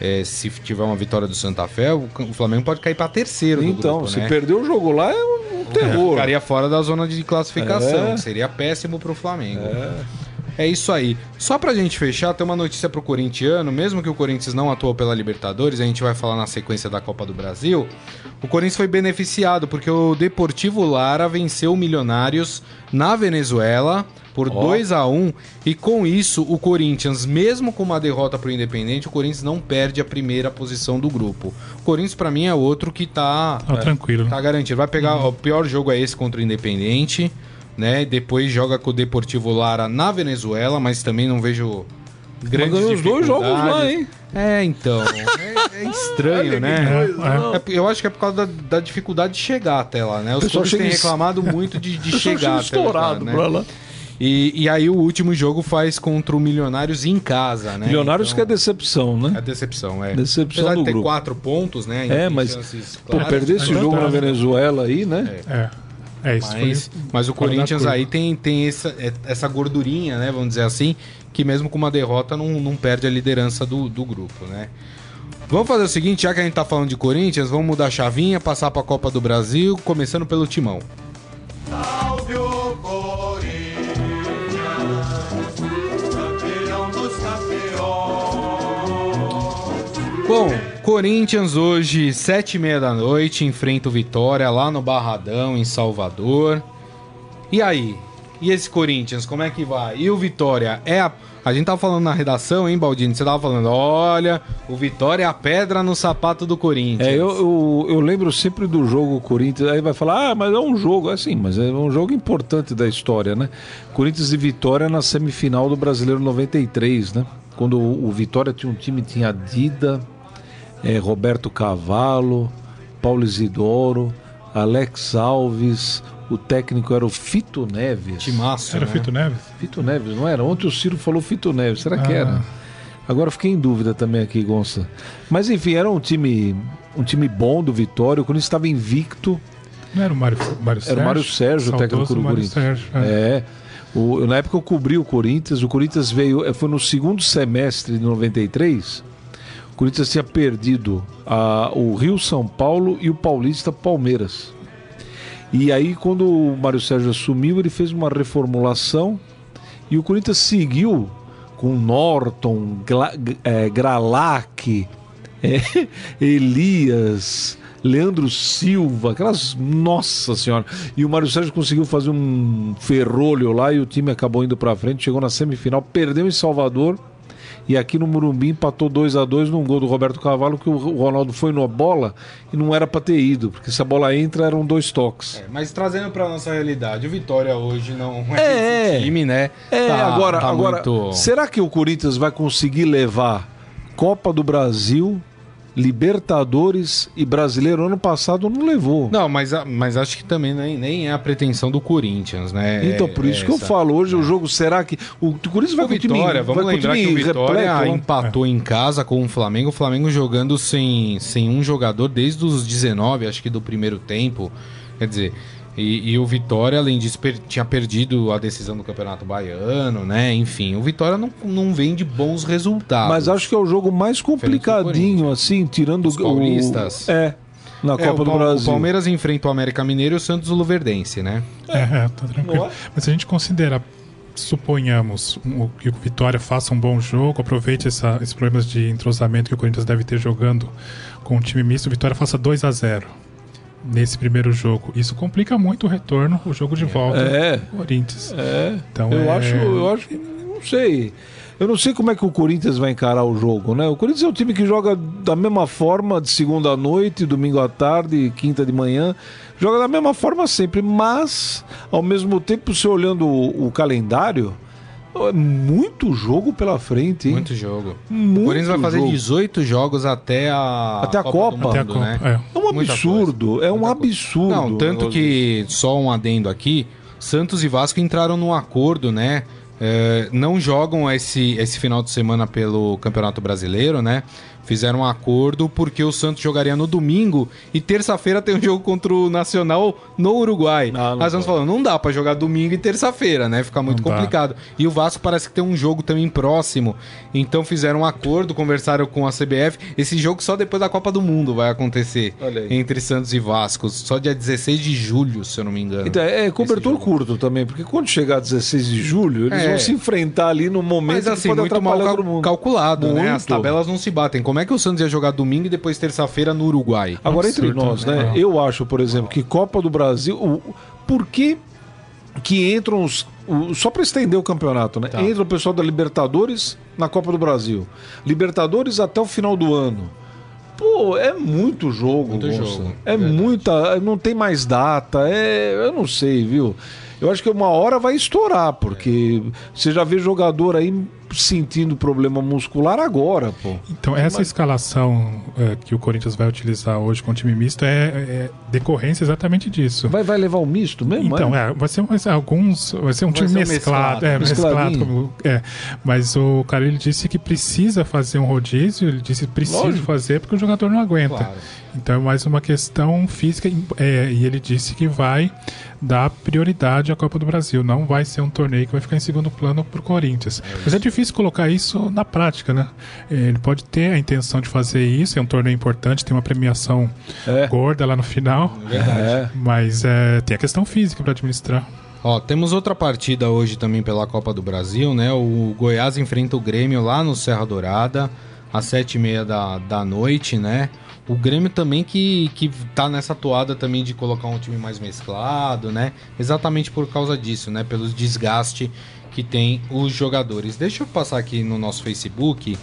é, se tiver uma vitória do Santa Fé, o, o Flamengo pode cair para terceiro Então, grupo, se né? perder o jogo lá é um terror. Ficaria fora da zona de classificação. É. Seria péssimo pro Flamengo. É. isso aí. Só pra gente fechar, tem uma notícia pro corintiano, mesmo que o Corinthians não atuou pela Libertadores, a gente vai falar na sequência da Copa do Brasil. O Corinthians foi beneficiado porque o Deportivo Lara venceu o Milionários na Venezuela por 2 a 1 e com isso o Corinthians, mesmo com uma derrota pro Independente, o Corinthians não perde a primeira posição do grupo. O Corinthians pra mim é outro que tá Tá tranquilo. né? Tá garantido. Vai pegar. O pior jogo é esse contra o Independente, né? Depois joga com o Deportivo Lara na Venezuela, mas também não vejo grandes ganhou os dois jogos lá, hein? É, então. É, é estranho, né? É, É, eu acho que é por causa da, da dificuldade de chegar até lá, né? Os clubes têm reclamado muito de, de chegar até estourado lá, pra né? lá. E, e aí o último jogo faz contra o Milionários em casa, né? Milionários que é Então, decepção, né? é decepção, é. Decepção Apesar do de ter grupo. quatro pontos, né? É, mas, chances Pô, perder esse jogo na Venezuela aí, né? É. É, isso Mas, foi. mas o Corinthians aí tem, tem essa, é- essa gordurinha, né? Vamos dizer assim, que mesmo com uma derrota não, não perde a liderança do, do grupo, né? Vamos fazer o seguinte, já que a gente tá falando de Corinthians, vamos mudar a chavinha, passar pra Copa do Brasil, começando pelo Timão. Salve o Corinthians, campeão dos campeões. Bom, Corinthians hoje, sete e meia da noite, enfrenta o Vitória lá no Barradão, em Salvador. E aí? E esse Corinthians, como é que vai? E o Vitória é a... A gente tava falando na redação, hein, Baldini? Você tava falando, olha, o Vitória é a pedra no sapato do Corinthians. É, eu, eu, eu lembro sempre do jogo Corinthians, aí vai falar, ah, mas é um jogo, é assim, mas é um jogo importante da história, né? Corinthians e Vitória na semifinal do Brasileiro 93, né? Quando o, o Vitória tinha um time, tinha Dida, eh, Roberto Cavalo, Paulo Isidoro, Alex Alves, o técnico era o Fito Neves. Timaço, Era né? Fito Neves? Fito Neves, não era? Ontem o Ciro falou Fito Neves, será que Ah. era? Agora eu fiquei em dúvida também aqui, Gonça. Mas enfim, era um time, um time bom do Vitória, o Corinthians estava invicto. Não era o Mário, Mário Sérgio? Era o Mário Sérgio, o técnico do Corinthians. Sérgio, é. É. O- na época eu cobri o Corinthians, o Corinthians veio, foi no segundo semestre de 93. O Corinthians tinha perdido a- o Rio São Paulo e o Paulista Palmeiras. E aí, quando o Mário Sérgio assumiu, ele fez uma reformulação e o Corinthians seguiu com Norton, Gla, eh, Gralac, eh, Elias, Leandro Silva, aquelas. Nossa Senhora! E o Mário Sérgio conseguiu fazer um ferrolho lá e o time acabou indo pra frente, chegou na semifinal, perdeu em Salvador e aqui no Murumbi empatou 2 a 2 num gol do Roberto Cavalo que o Ronaldo foi na bola e não era para ter ido, porque se a bola entra eram dois toques. É, mas trazendo pra nossa realidade, o Vitória hoje não é, É, esse time, né? É, Tá- agora, tá agora muito- será que o Corinthians vai conseguir levar Copa do Brasil, Libertadores e Brasileiro? Ano passado não levou. Não, mas, mas acho que também nem, nem é a pretensão do Corinthians, né? Então, É- por isso é que eu essa. falo, hoje o jogo, será que. O Corinthians vai O o time. Vitória, vamos vai lembrar que o Vitória repleto, empatou em casa com o Flamengo, o Flamengo jogando sem, sem um jogador desde os 19, acho que do primeiro tempo. Quer dizer, e, e o Vitória, além disso, per- tinha perdido a decisão do Campeonato Baiano, né? Enfim, o Vitória não, não vem de bons resultados. Mas acho que é o jogo mais complicadinho, assim, tirando Os o- paulistas? É, na É, Copa o do Brasil. O Palmeiras enfrenta o América Mineiro e o Santos o Luverdense, né? É, é, tá tranquilo. É? Mas se a gente considera, suponhamos, um- que o Vitória faça um bom jogo, aproveite essa, esses problemas de entrosamento que o Corinthians deve ter jogando com o time misto, o Vitória faça 2 a 0 nesse primeiro jogo. Isso complica muito o retorno, o jogo de volta É. Corinthians. É, Então, eu é- acho, eu acho, não sei. Eu não sei como é que o Corinthians vai encarar o jogo, né? O Corinthians é um time que joga da mesma forma de segunda à noite, domingo à tarde, quinta de manhã. Joga da mesma forma sempre, mas ao mesmo tempo, você olhando o, o calendário, é muito jogo pela frente, hein? Muito jogo. Muito o Corinthians vai fazer jogo. 18 jogos até a Até a do Copa. Mundo, Até a Copa, né? é. É um absurdo, é um absurdo. Não, tanto que, só um adendo aqui, Santos e Vasco entraram num acordo, né? É, não jogam esse, esse final de semana pelo Campeonato Brasileiro, né? Fizeram um acordo porque o Santos jogaria no domingo e terça-feira tem um jogo contra o Nacional no Uruguai. Ah, não Aí o Santos falou, não dá pra jogar domingo e terça-feira, né? Fica muito Não dá. complicado. E o Vasco parece que tem um jogo também próximo. Então fizeram um acordo, conversaram com a CBF. Esse jogo só depois da Copa do Mundo vai acontecer. Entre Santos e Vasco. Só dia 16 de julho, se eu não me engano. Então, é cobertor Esse jogo. curto também, porque quando chegar 16 de julho, eles É. vão se enfrentar ali no momento Mas assim, que pode muito mal cal- mundo. calculado, né? Muito. As tabelas não se batem. Como é que o Santos ia jogar domingo e depois terça-feira no Uruguai? Agora, entre nós, né? né? Eu acho, por exemplo, que Copa do Brasil. o- por que, que entram os. o- só para estender o campeonato, né? Tá. Entra o pessoal da Libertadores na Copa do Brasil. Libertadores até o final do ano. Pô, é muito jogo, Muito jogo, É muita. Não tem mais data. É, eu não sei, viu? Eu acho que uma hora vai estourar, porque você já vê jogador aí sentindo problema muscular agora, pô. Então, essa escalação é, que o Corinthians vai utilizar hoje com o time misto é, é decorrência exatamente disso. Vai, vai levar o misto mesmo? Então, é? é, vai ser, vai ser alguns. Vai ser um time ser mesclado. mesclado. É, mesclado. Como- é. Mas o cara ele disse que precisa fazer um rodízio, ele disse que precisa Lógico. fazer porque o jogador não aguenta. Claro. Então é mais uma questão física. é, e ele disse que vai dar prioridade à Copa do Brasil. Não vai ser um torneio que vai ficar em segundo plano pro Corinthians. Mas é difícil colocar isso na prática, né? Ele pode ter a intenção de fazer isso, é um torneio importante, tem uma premiação É. gorda lá no final. É. Mas é, tem a questão física para administrar. Ó, temos outra partida hoje também pela Copa do Brasil, né? O Goiás enfrenta o Grêmio lá no Serra Dourada, às sete e meia da, da noite, né? O Grêmio também que, que tá nessa toada também de colocar um time mais mesclado, né? Exatamente por causa disso, né? Pelo desgaste que tem os jogadores. Deixa eu passar aqui no nosso Facebook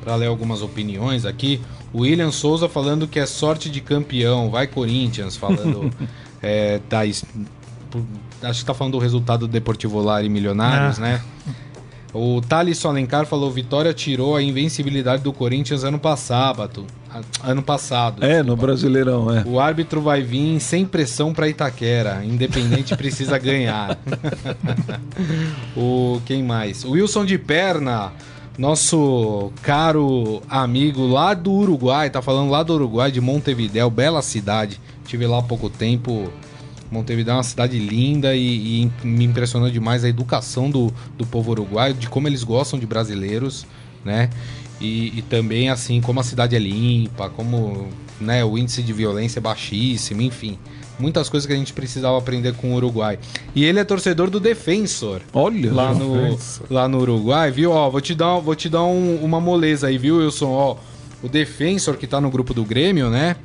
para ler algumas opiniões aqui. O William Souza falando que é sorte de campeão, vai Corinthians, falando é, da, acho que tá falando do resultado do Deportivo Lar e Milionários, Ah. né? O Thales Alencar falou: Vitória tirou a invencibilidade do Corinthians ano passado. Ano passado. É, no desculpa. Brasileirão, é. O árbitro vai vir sem pressão para Itaquera. Independente precisa ganhar. o quem mais? O Wilson de Perna, nosso caro amigo lá do Uruguai, tá falando lá do Uruguai, de Montevidéu, bela cidade. Tive lá há pouco tempo. Montevidéu é uma cidade linda e, e me impressionou demais a educação do, do povo uruguaio, de como eles gostam de brasileiros, né? E, e também, assim, como a cidade é limpa, como né, o índice de violência é baixíssimo, enfim. Muitas coisas que a gente precisava aprender com o Uruguai. E ele é torcedor do Defensor Olha, lá no, lá no Uruguai, viu? Ó, vou te dar, vou te dar um- uma moleza aí, viu, Wilson? Ó, o Defensor que tá no grupo do Grêmio, né?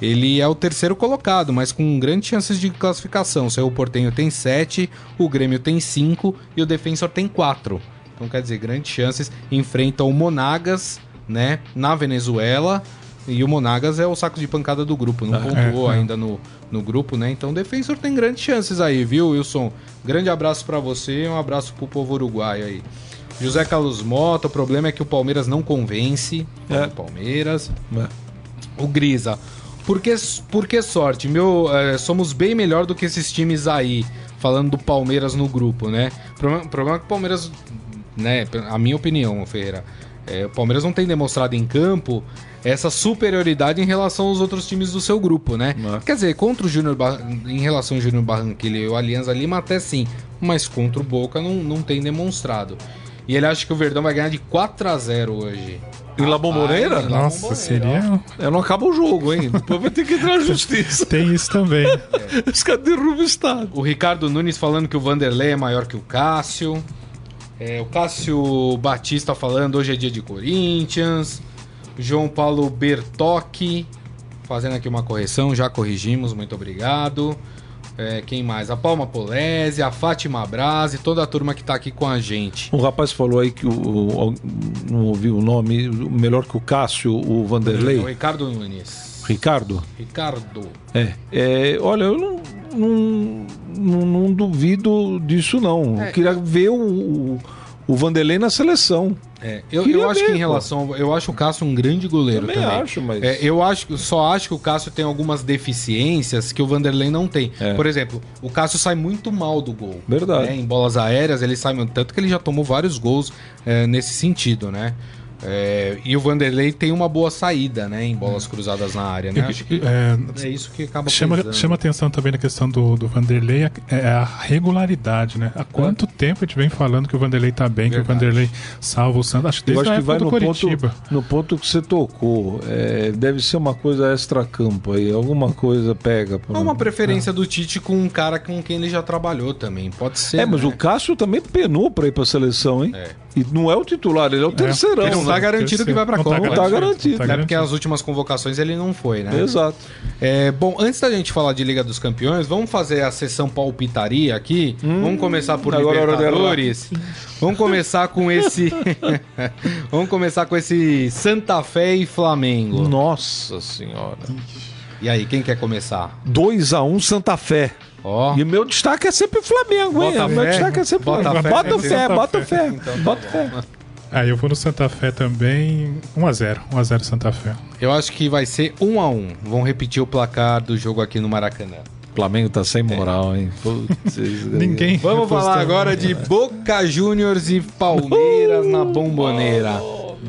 Ele é o terceiro colocado, mas com grandes chances de classificação. O seu Portenho tem 7, o Grêmio tem 5 e o Defensor tem 4. Então, quer dizer, grandes chances. Enfrenta o Monagas, né? Na Venezuela. E o Monagas é o saco de pancada do grupo. Não pontuou é, é. ainda no, no grupo, né? Então o Defensor tem grandes chances aí, viu, Wilson? Grande abraço pra você e um abraço pro povo uruguaio aí. José Carlos Mota, o problema é que o Palmeiras não convence. É. O Palmeiras. É. O Grisa. Por que, por que sorte? Meu, é, somos bem melhor do que esses times aí. Falando do Palmeiras no grupo, né? O problema, o problema é que o Palmeiras, né? A minha opinião, Ferreira. é, o Palmeiras não tem demonstrado em campo essa superioridade em relação aos outros times do seu grupo, né? Não. Quer dizer, contra o Júnior Bar- em relação ao Júnior Barranquilla e o Alianza Lima até sim, mas contra o Boca não, não tem demonstrado. E ele acha que o Verdão vai ganhar de 4 a 0 hoje. Em La Bombonera? La Nossa, Bombonera, seria. É, não acaba o jogo, hein? Depois vai ter que entrar na justiça. Tem isso também. Os caras derrubam o Estado. O Ricardo Nunes falando que o Vanderlei é maior que o Cássio. É, o Cássio Batista falando hoje é dia de Corinthians. O João Paulo Bertocchi fazendo aqui uma correção, já corrigimos, muito obrigado. É, quem mais? A Palma Polese, a Fátima Brasi, toda a turma que tá aqui com a gente. Um rapaz falou aí que o, o- não ouvi o nome, o melhor que o Cássio, o O Vanderlei. Ricardo Nunes. Ricardo? Ricardo. É. É, olha, eu não, não, não, não duvido disso, não. É. Eu queria ver o, o, Vanderlei na seleção. É, eu, eu acho que em pô. relação. Eu acho o Cássio um grande goleiro Também também. acho, mas- É, eu acho, só acho que o Cássio tem algumas deficiências que o Vanderlei não tem. É. Por exemplo, o Cássio sai muito mal do gol. Verdade. né? Em bolas aéreas, ele sai muito. Tanto que ele já tomou vários gols é, nesse sentido, né? É, e o Vanderlei tem uma boa saída, né? Em bolas cruzadas na área, né? Acho que É, é isso que acaba Chama, pesando. chama atenção também na questão do, do Vanderlei é é a regularidade, né? Há quanto tempo a gente vem falando que o Vanderlei tá bem, que o Verdade. Vanderlei salva o Santos? Acho que Eu desde acho a que vai no ponto, Coritiba. no ponto que você tocou. É, deve ser uma coisa extra-campo aí. Alguma coisa pega. pra- Há uma preferência do Tite com um cara com quem ele já trabalhou também. Pode ser. É, mas né? o Cássio também penou pra ir pra seleção, hein? É. E não é o titular, ele é o terceirão. Ele não né? tá garantido que vai pra Não Copa. Não tá garantido. É porque as últimas convocações ele não foi, né? Exato. É, bom, antes da gente falar de Liga dos Campeões, vamos fazer a sessão palpitaria aqui. vamos começar por agora é Libertadores. Vamos começar com esse. vamos começar com esse Santa Fé e Flamengo. Nossa senhora. E aí, quem quer começar? 2x1 Santa Fé. Ó. E o meu destaque é sempre Flamengo, hein? Bota O meu fé. destaque é sempre Bota Flamengo. fé. Bota Santa fé, bota Fé. fé. Então tá Bota fé. Aí eu vou no Santa Fé também. 1x0. 1x0 Santa Fé. Eu acho que vai ser 1 a 1 Vamos repetir o placar do jogo aqui no Maracanã. Flamengo tá sem moral, hein? Putz, Ninguém. Vamos falar agora de Boca Juniors e Palmeiras na bomboneira.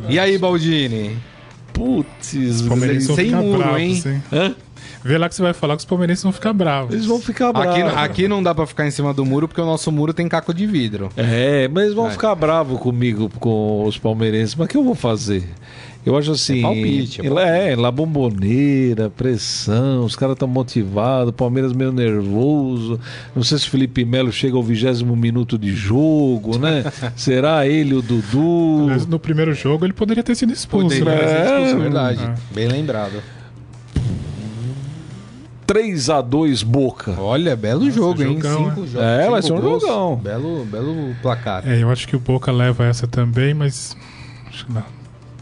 E aí, Baldini? Putz, vão Sem muro, bravos, hein? hein? Hã? Vê lá que você vai falar que os palmeirenses vão ficar bravos. Eles vão ficar bravos. Aqui, aqui não dá pra ficar em cima do muro porque o nosso muro tem caco de vidro. É, mas eles vão Vai. ficar bravos comigo, com os palmeirenses. Mas o que eu vou fazer? Eu acho assim. É palpite, é em- É, lá bomboneira, pressão, os caras estão motivados, o Palmeiras meio nervoso. Não sei se o Felipe Melo chega ao vigésimo minuto de jogo, né? Será ele o Dudu? No primeiro jogo ele poderia ter sido expulso. Poderia né? ser expulso, É. verdade. É. Bem lembrado. 3 a 2 Boca. Olha, belo jogo, hein? jogão, Cinco é. jogos. É, vai ser um gols. jogão. Belo, belo placar. É, eu acho que o Boca leva essa também, mas. acho que não.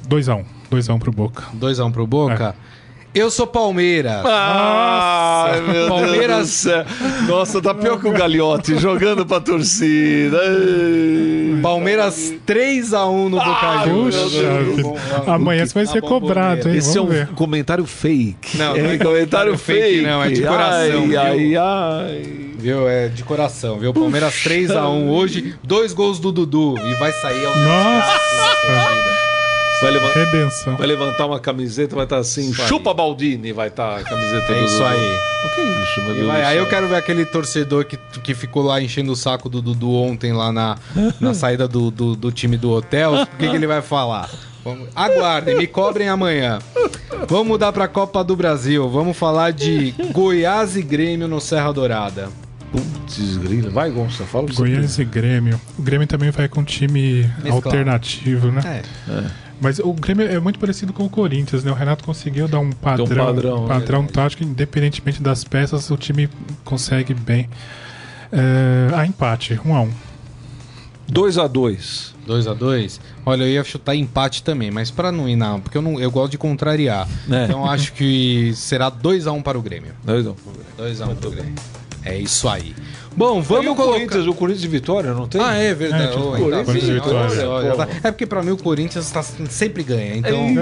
2x1. 2x1 pro Boca. 2x1 pro Boca. É. Eu sou Palmeiras. Ai, meu Palmeiras- Deus do céu. Nossa, tá pior que o Galhote, jogando pra torcida. Ai. Palmeiras 3x1 no Boca Juniors. Amanhã você vai Na ser cobrado, hein? Esse é um Vamos ver. comentário fake. Não, é, não é comentário fake, fake. não, é de coração, Ai, viu? ai, ai. Viu? É de coração, viu? Palmeiras 3x1 hoje, dois gols do Dudu e vai sair ao Nossa! Vai, leva- Redenção. vai levantar uma camiseta, vai estar assim, Isso aí. chupa Baldini, vai estar a camiseta É do isso aí. O que é isso, meu Deus vai, aí eu quero ver aquele torcedor que, que ficou lá enchendo o saco do Dudu ontem lá na, na saída do, do, do time do hotel. O que, que ele vai falar? Vamos- Aguardem, me cobrem amanhã. Vamos mudar pra Copa do Brasil. Vamos falar de Goiás e Grêmio no Serra Dourada. Putz, grila. Vai, Gonça, fala o que você Goiás e Grêmio. O Grêmio também vai com um time Mesclado. alternativo, né? É. Mas o Grêmio é muito parecido com o Corinthians, né? O Renato conseguiu dar um padrão, padrão, padrão, né? tático, independentemente das peças, o time consegue bem. É, a empate, um a um. 2 a 2 2x2? Olha, eu ia chutar empate também, mas pra não ir não, porque eu, não, eu gosto de contrariar. É. Então acho que será 2x1 para o Grêmio. 2 a 1 2x1 para o Grêmio. É isso aí. Bom, Vamos o colocar... Corinthians, o Corinthians de Vitória, não tem? Ah, é verdade. É, Oh, Corinthians bem, e Vitória. tá. É porque pra mim o Corinthians tá, sempre ganha. Então,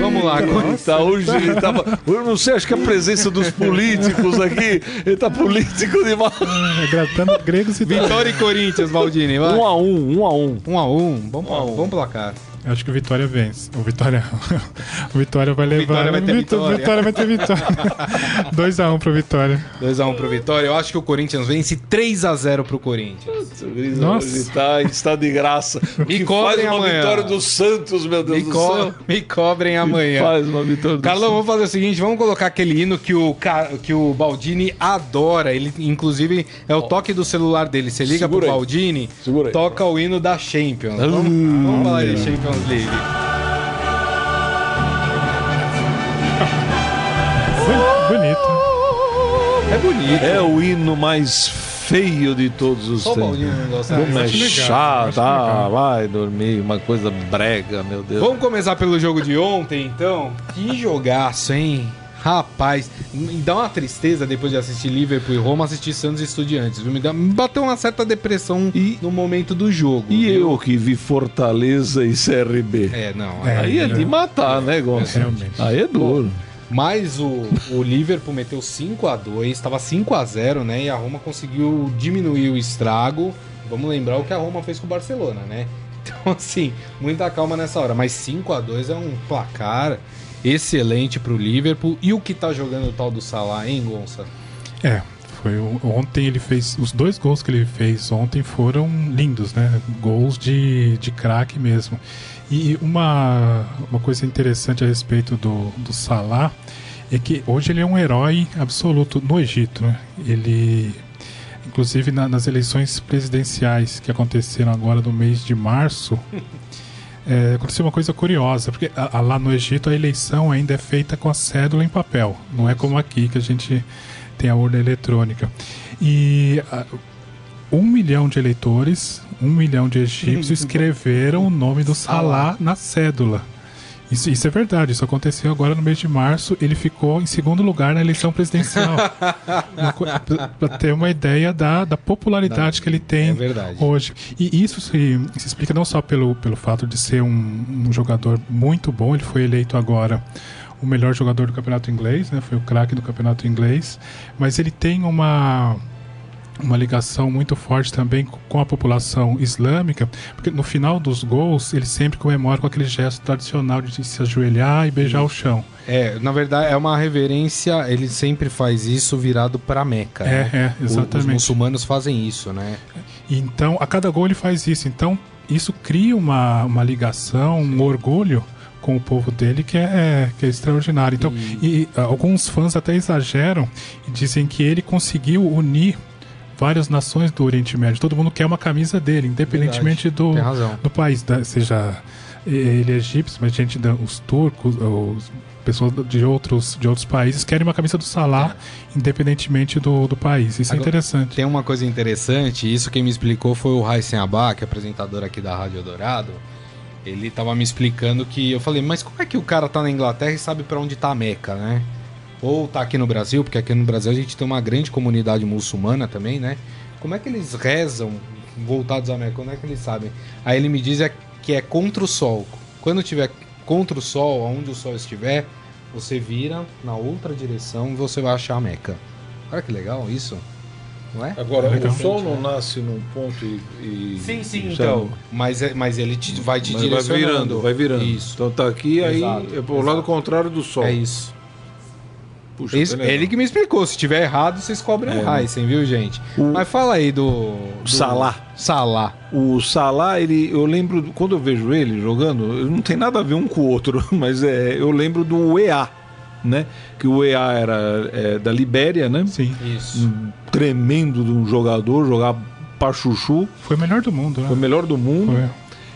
vamos lá. Corinthians. Tá, hoje ele tava. Eu não sei, acho que a presença dos políticos aqui, ele tá político demais. Agradando gregos e Vitória e Corinthians, Valdini. vai. Um a um, um a um. 1 a 1 Bom, Um a um. bom placar. Acho que o Vitória vence. O Vitória, o Vitória vai levar. Vitória vai ter Vitó- vitória. Vitória vai ter vitória. 2x1 pro Vitória. 2x1 pro Vitória. Eu acho que o Corinthians vence 3x0 pro Corinthians. Nossa. Ele tá em estado de graça. Me que cobrem faz uma amanhã. vitória do Santos, meu Deus Me, do co céu. me cobrem amanhã. Faz uma vitória do Carlão, vamos fazer o seguinte, vamos colocar aquele hino que o, que o Baldini adora. Ele, inclusive, é o toque do celular dele. Você liga Segura pro aí. Baldini, Segura aí. toca o hino da Champions. Vamos, vamos falar de Champions League. Bonito. É bonito. É o hino mais feio de todos os Só o tempos. Como é chato, ah, legal. vai dormir, uma coisa brega, meu Deus. Vamos começar pelo jogo de ontem, então? Que jogaço, hein? Rapaz, me dá uma tristeza depois de assistir Liverpool e Roma, assistir Santos e Estudiantes. viu? Me, dá- me bateu uma certa depressão E- no momento do jogo. E viu? eu que vi Fortaleza e CRB. É, não. É, Aí é de matar, né, Gonçalo? Realmente. Aí é duro. Mas o, o Liverpool meteu 5 a 2 estava 5 a 0 né? E a Roma conseguiu diminuir o estrago. Vamos lembrar o que a Roma fez com o Barcelona, né? Então, assim, muita calma nessa hora. Mas 5 a 2 é um placar excelente pro Liverpool. E o que tá jogando o tal do Salah, hein, Gonça? É, foi o- ontem ele fez. Os dois gols que ele fez ontem foram lindos, né? Gols de, de craque mesmo. E uma, uma coisa interessante a respeito do, do Salah é que hoje ele é um herói absoluto no Egito, né? Ele. Inclusive na- nas eleições presidenciais que aconteceram agora no mês de março, é, aconteceu uma coisa curiosa, porque a- a- lá no Egito a eleição ainda é feita com a cédula em papel, não é como aqui que a gente tem a urna eletrônica. E a- um milhão de eleitores, um milhão de egípcios escreveram o nome do Salah na cédula. Isso, isso é verdade, isso aconteceu agora no mês de março. Ele ficou em segundo lugar na eleição presidencial. Para ter uma ideia da, da popularidade que ele tem É hoje. E isso se, se explica não só pelo, pelo fato de ser um, um jogador muito bom, ele foi eleito agora o melhor jogador do campeonato inglês, né? foi o craque do campeonato inglês, mas ele tem uma uma ligação muito forte também com a população islâmica, porque no final dos gols ele sempre comemora com aquele gesto tradicional de se ajoelhar e beijar o chão. É, na verdade é uma reverência, ele sempre faz isso virado pra Meca. É, né? é, O- Os exatamente. muçulmanos fazem isso, né? E Então, a cada gol ele faz isso. Então, isso cria uma, uma ligação, um orgulho com o povo dele que é, que é extraordinário. Então, e, ah, alguns fãs até exageram e dizem que ele conseguiu unir várias nações do Oriente Médio. Todo mundo quer uma camisa dele, independentemente do, do país, da- seja ele é egípcio, mas gente, os turcos, os pessoas de outros, de outros países querem uma camisa do Salah, independentemente do, do país. Isso é Agora- interessante. Tem uma coisa interessante, isso quem me explicou foi o Raíssen Abac, apresentador aqui da Rádio Dourado. Ele tava me explicando que eu falei, mas como é que o cara tá na Inglaterra e sabe pra onde tá a Meca, né? Ou tá aqui no Brasil, porque aqui no Brasil a gente tem uma grande comunidade muçulmana também, né? Como é que eles rezam voltados à Meca? Como é que eles sabem? Aí ele me diz é que é contra o sol. Quando tiver contra o sol, aonde o sol estiver, você vira na outra direção e você vai achar a Meca. Olha que legal isso, não é? Agora, Legal. o sol não nasce num ponto e. e- Sim, sim, sabe? então. Mas, é- mas ele te- vai te Mas vai direcionando. virando, vai virando. Isso. Então tá aqui, aí Exato, é pro lado exato. contrário do sol. É isso. Puxa, Isso- tá ele que me explicou. Se tiver errado, vocês cobrem É, o Heisen, viu, gente? O- Mas fala aí do. do... Salah. Salah. O Salah, ele, eu lembro, quando eu vejo ele jogando, não tem nada a ver um com o outro, mas é, eu lembro do EA, né? Que o EA era é, da Libéria, né? Sim. Isso. Um tremendo de um jogador, jogar pra chuchu, Foi o melhor do mundo, né? foi o melhor do mundo. Foi.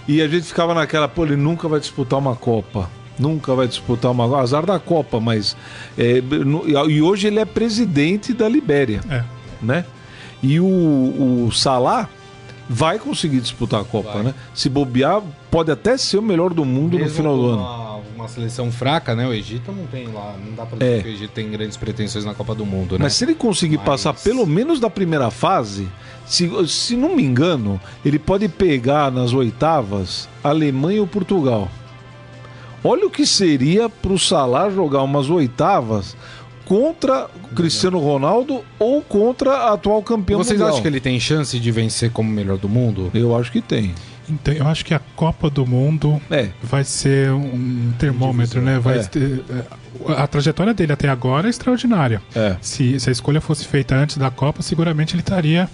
E a gente ficava naquela, pô, ele nunca vai disputar uma Copa. Nunca vai disputar uma azar da Copa, mas é, no- e hoje ele é presidente da Libéria, É. né? E o, o Salah, vai conseguir disputar a Copa, né? Se bobear, pode até ser o melhor do mundo no Mesmo final do ano. Uma, seleção fraca, né? O Egito não tem lá. Não dá pra dizer É. que o Egito tem grandes pretensões na Copa do Mundo, né? Mas se ele conseguir Mas- passar pelo menos da primeira fase, se, se não me engano, ele pode pegar nas oitavas a Alemanha ou Portugal. Olha o que seria para o Salah jogar umas oitavas contra o Cristiano Ronaldo ou contra a atual campeão Vocês mundial. acham que ele tem chance de vencer como melhor do mundo? Eu acho que tem. Então, eu acho que a Copa do Mundo É. vai ser um termômetro, né? Vai É. ter- a trajetória dele até agora é extraordinária. É. Se, se a escolha fosse feita antes da Copa, seguramente ele estaria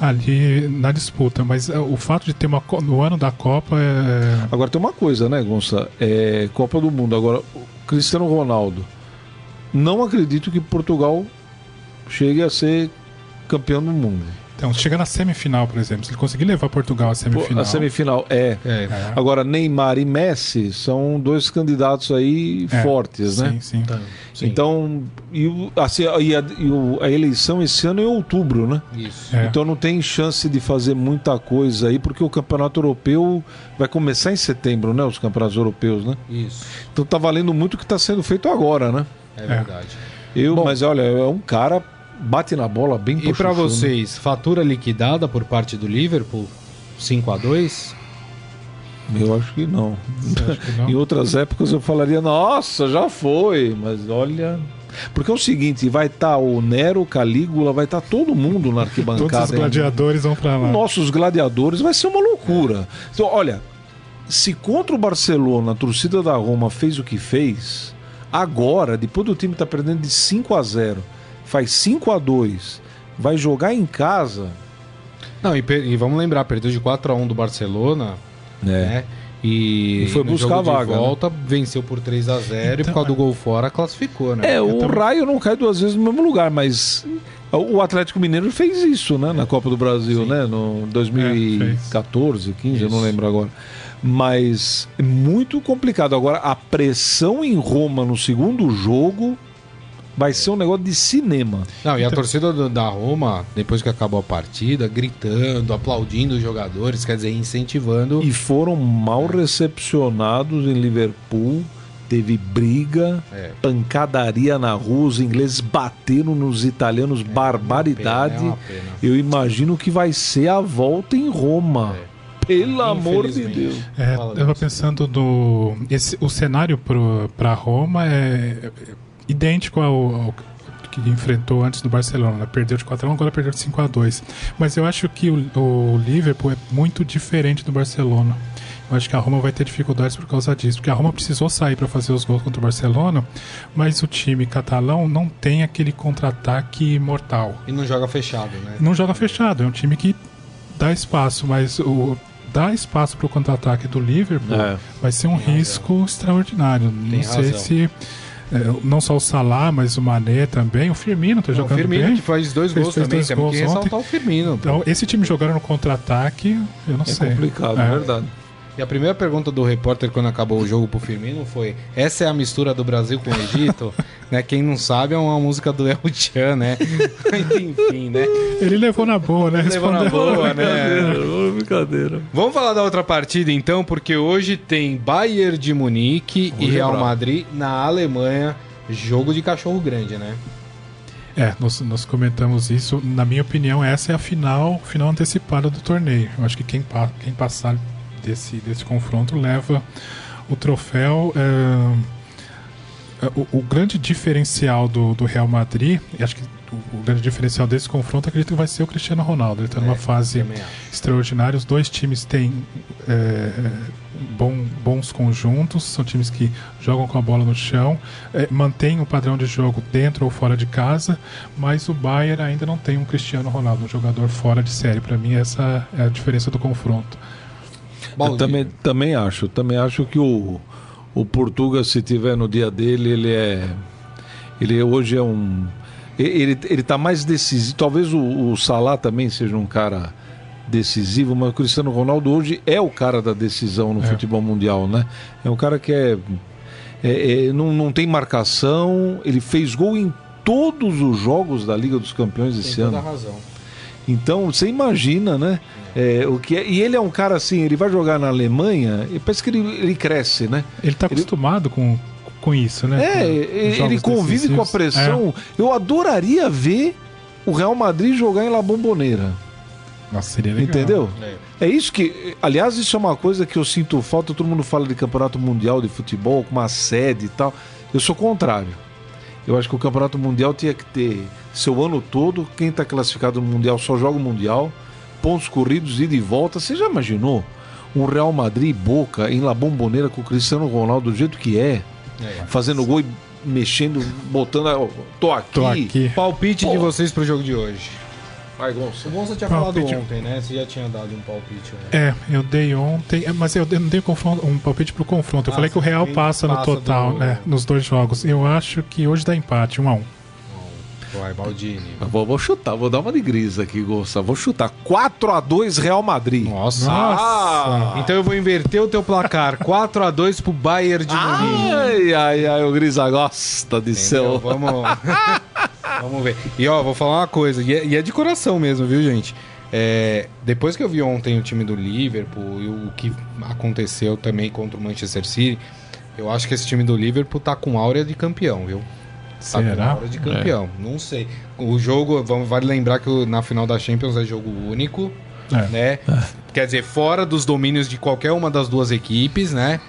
ali na disputa. Mas eh, o fato de ter uma no ano da Copa é. Agora tem uma coisa, né, Gonça? É Copa do Mundo. Agora, Cristiano Ronaldo. Não acredito que Portugal chegue a ser campeão do mundo. Então, chega na semifinal, por exemplo. Se ele conseguir levar Portugal à semifinal. A semifinal é. É. É. Agora, Neymar e Messi são dois candidatos aí É, fortes, né? Sim, sim. Sim. Então, e, o- assim, e a, e o- a eleição esse ano é em outubro, né? Isso. É. Então não tem chance de fazer muita coisa aí, porque o campeonato europeu vai começar em setembro, né? Os campeonatos europeus, né? Isso. Então tá valendo muito o que está sendo feito agora, né? É verdade. Eu, Bom. mas olha, é um cara bate na bola bem E né? vocês, fatura liquidada por parte do Liverpool? 5 a 2 Eu acho que não. Que não. Em outras épocas eu falaria, nossa, já foi, mas olha. Porque é o seguinte, vai estar o Nero, o Calígula, vai estar todo mundo na Todos os arquibancada. hein? gladiadores vão pra lá. Nossos gladiadores vai ser uma loucura. Então, olha, se contra o Barcelona a torcida da Roma fez o que fez, agora, depois do time estar perdendo de 5 a 0 faz 5 a 2 vai jogar em casa. Não, e, per- e vamos lembrar, perdeu de 4 a 1 do Barcelona, né? E, E foi no buscar jogo a vaga, de volta, venceu por 3 a 0 e Então, por causa do é. gol fora classificou, né? É, o raio não cai duas vezes no mesmo lugar, mas o Atlético Mineiro fez isso, né, na Copa do Brasil, Sim. né, no 2014, 15, eu não Isso. lembro agora. Mas é muito complicado. Agora, a pressão em Roma no segundo jogo vai ser um negócio de cinema. Não, e a torcida do- da Roma, depois que acabou a partida, gritando, aplaudindo os jogadores, quer dizer, incentivando. E foram mal recepcionados em Liverpool. Teve briga, É. pancadaria na rua, os ingleses bateram nos italianos, barbaridade. É uma pena. Eu imagino que vai ser a volta em Roma. Pelo amor de. Deus. É, eu tava pensando no. Esse, o cenário para Roma é é idêntico ao, ao que enfrentou antes do Barcelona. né? Perdeu de 4x1, agora perdeu de 5x2. Mas eu acho que o, o Liverpool é muito diferente do Barcelona. Eu acho que a Roma vai ter dificuldades por causa disso, porque a Roma precisou sair para fazer os gols contra o Barcelona, mas o time catalão não tem aquele contra-ataque mortal. E não joga fechado, né? Não joga fechado, é um time que dá espaço, mas o dar espaço para o contra-ataque do Liverpool É. vai ser um Tem risco extraordinário. Tem não sei razão. se não só o Salah, mas o Mané também, o Firmino tá Não, o jogando Firmino bem. que faz dois gols fez também, dois temos que gols ressaltar o Firmino. Então, esse time jogando no contra-ataque, eu não É sei. complicado, É. é verdade. E a primeira pergunta do repórter quando acabou o jogo pro Firmino foi: essa é a mistura do Brasil com o Egito? né? Quem não sabe é uma música do El Chan, né? Enfim, né? Ele levou na boa, né? Levou na boa, né? brincadeira. Vamos falar da outra partida então, porque hoje tem Bayern de Munique e Hoje é Real. Madrid na Alemanha. Jogo de cachorro grande, né? É, nós, nós comentamos isso. Na minha opinião, essa é a final, final antecipada do torneio. Eu acho que quem, pa- quem passar desse, desse confronto leva o troféu. é, o, o grande diferencial do, do Real Madrid, e acho que o, o grande diferencial desse confronto, acredito que vai ser o Cristiano Ronaldo. Ele está numa É, fase também acho. extraordinária. Os dois times têm é, bom- bons conjuntos, são times que jogam com a bola no chão, é, mantêm o padrão de jogo dentro ou fora de casa, mas o Bayern ainda não tem um Cristiano Ronaldo, um jogador fora de série. Para mim, essa é a diferença do confronto. Baldi, também, também acho. Também acho que o, o Portuga, se tiver no dia dele, ele é. Ele hoje é um. Ele, ele tá mais decisivo. Talvez o, o Salah também seja um cara decisivo, mas o Cristiano Ronaldo hoje é o cara da decisão no É. futebol mundial, né? É um cara que é. é- é- não, não tem marcação, ele fez gol em todos os jogos da Liga dos Campeões tem esse toda ano. a razão. Então, você imagina, né? É, o que é, e ele é um cara assim, ele vai jogar na Alemanha e parece que ele, ele cresce, né? Ele tá acostumado com, com isso, né? É, Com ele convive com a decisivos. pressão. Eu adoraria ver o Real Madrid jogar em La Bombonera. É. Nossa, seria legal. Entendeu? É isso que. Aliás, isso é uma coisa que eu sinto falta. Todo mundo fala de campeonato mundial de futebol, com uma sede e tal. Eu sou contrário. Eu acho que o campeonato mundial tinha que ter seu ano todo. Quem está classificado no mundial só joga o mundial. Pontos corridos, ida e volta. Você já imaginou um Real Madrid Boca em La Bombonera com o Cristiano Ronaldo do jeito que é? Fazendo gol e mexendo, botando. ó, Tô aqui. Tô aqui. Palpite de Pô. vocês pro jogo de hoje. Vai, O Gonçalo. Gonça tinha Palpite. falado ontem, né? Você já tinha dado um palpite. Né? É, eu dei ontem, é, mas eu não dei confronto- um palpite pro confronto. Eu Ah, falei que o Real passa no passa total, do- né? Nos dois jogos. Eu acho que hoje dá empate, um a um. Vai, Baldini. Vou, vou chutar, vou dar uma de gris aqui, Gonçalo. Vou chutar 4x2 Real Madrid. Nossa. Ah! Então eu vou inverter o teu placar. 4x2 pro Bayern de Munique. Ai, ai, ai, o Grisa gosta de seu. Vamos... Vamos ver. E ó, vou falar uma coisa, e é, e é de coração mesmo, viu, gente? É, depois que eu vi ontem o time do Liverpool e o que aconteceu também contra o Manchester City, eu acho que esse time do Liverpool tá com áurea de campeão, viu? Será? áurea de campeão. Não sei. O jogo, vamos, vale lembrar que na final da Champions é jogo único, É. né? Quer dizer, fora dos domínios de qualquer uma das duas equipes, né?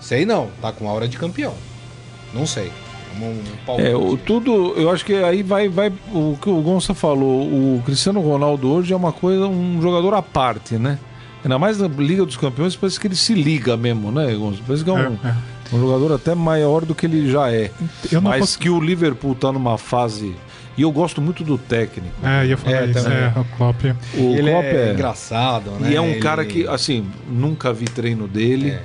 Sei não, tá com aura de campeão. Não sei. Um, um. É, o, tudo, eu acho que aí vai, vai. O que o Gonça falou, o Cristiano Ronaldo hoje é uma coisa, um jogador à parte, né? Ainda mais na Liga dos Campeões, parece que ele se liga mesmo, né, Gonça? Parece que é um, É, é. Um jogador até maior do que ele já é. Eu não Mas posso... que o Liverpool tá numa fase. E eu gosto muito do técnico. É, ia falar É, isso. também. É, o Klopp. O ele Klopp é, engraçado, né? E é um Ele- cara que, assim, nunca vi treino dele, É.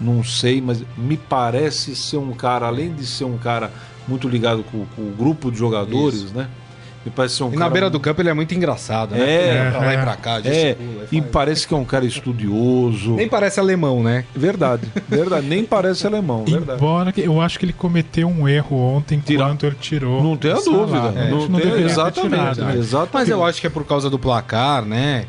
não sei, mas me parece ser um cara, além de ser um cara muito ligado com, com o grupo de jogadores, né? Me parece ser um E cara. na beira do campo ele é muito engraçado, né? É, vai pra lá é. e pra cá, É, gesticula, e faz- parece que é um cara estudioso. Nem parece alemão, né? Verdade, verdade. Nem parece alemão, verdade. Embora que eu acho que ele cometeu um erro ontem Tirar- quando ele tirou. Não tenha o Salah. dúvida. É, Não que não tem- exatamente, tirado, né? exatamente. Mas eu acho que é por causa do placar, né?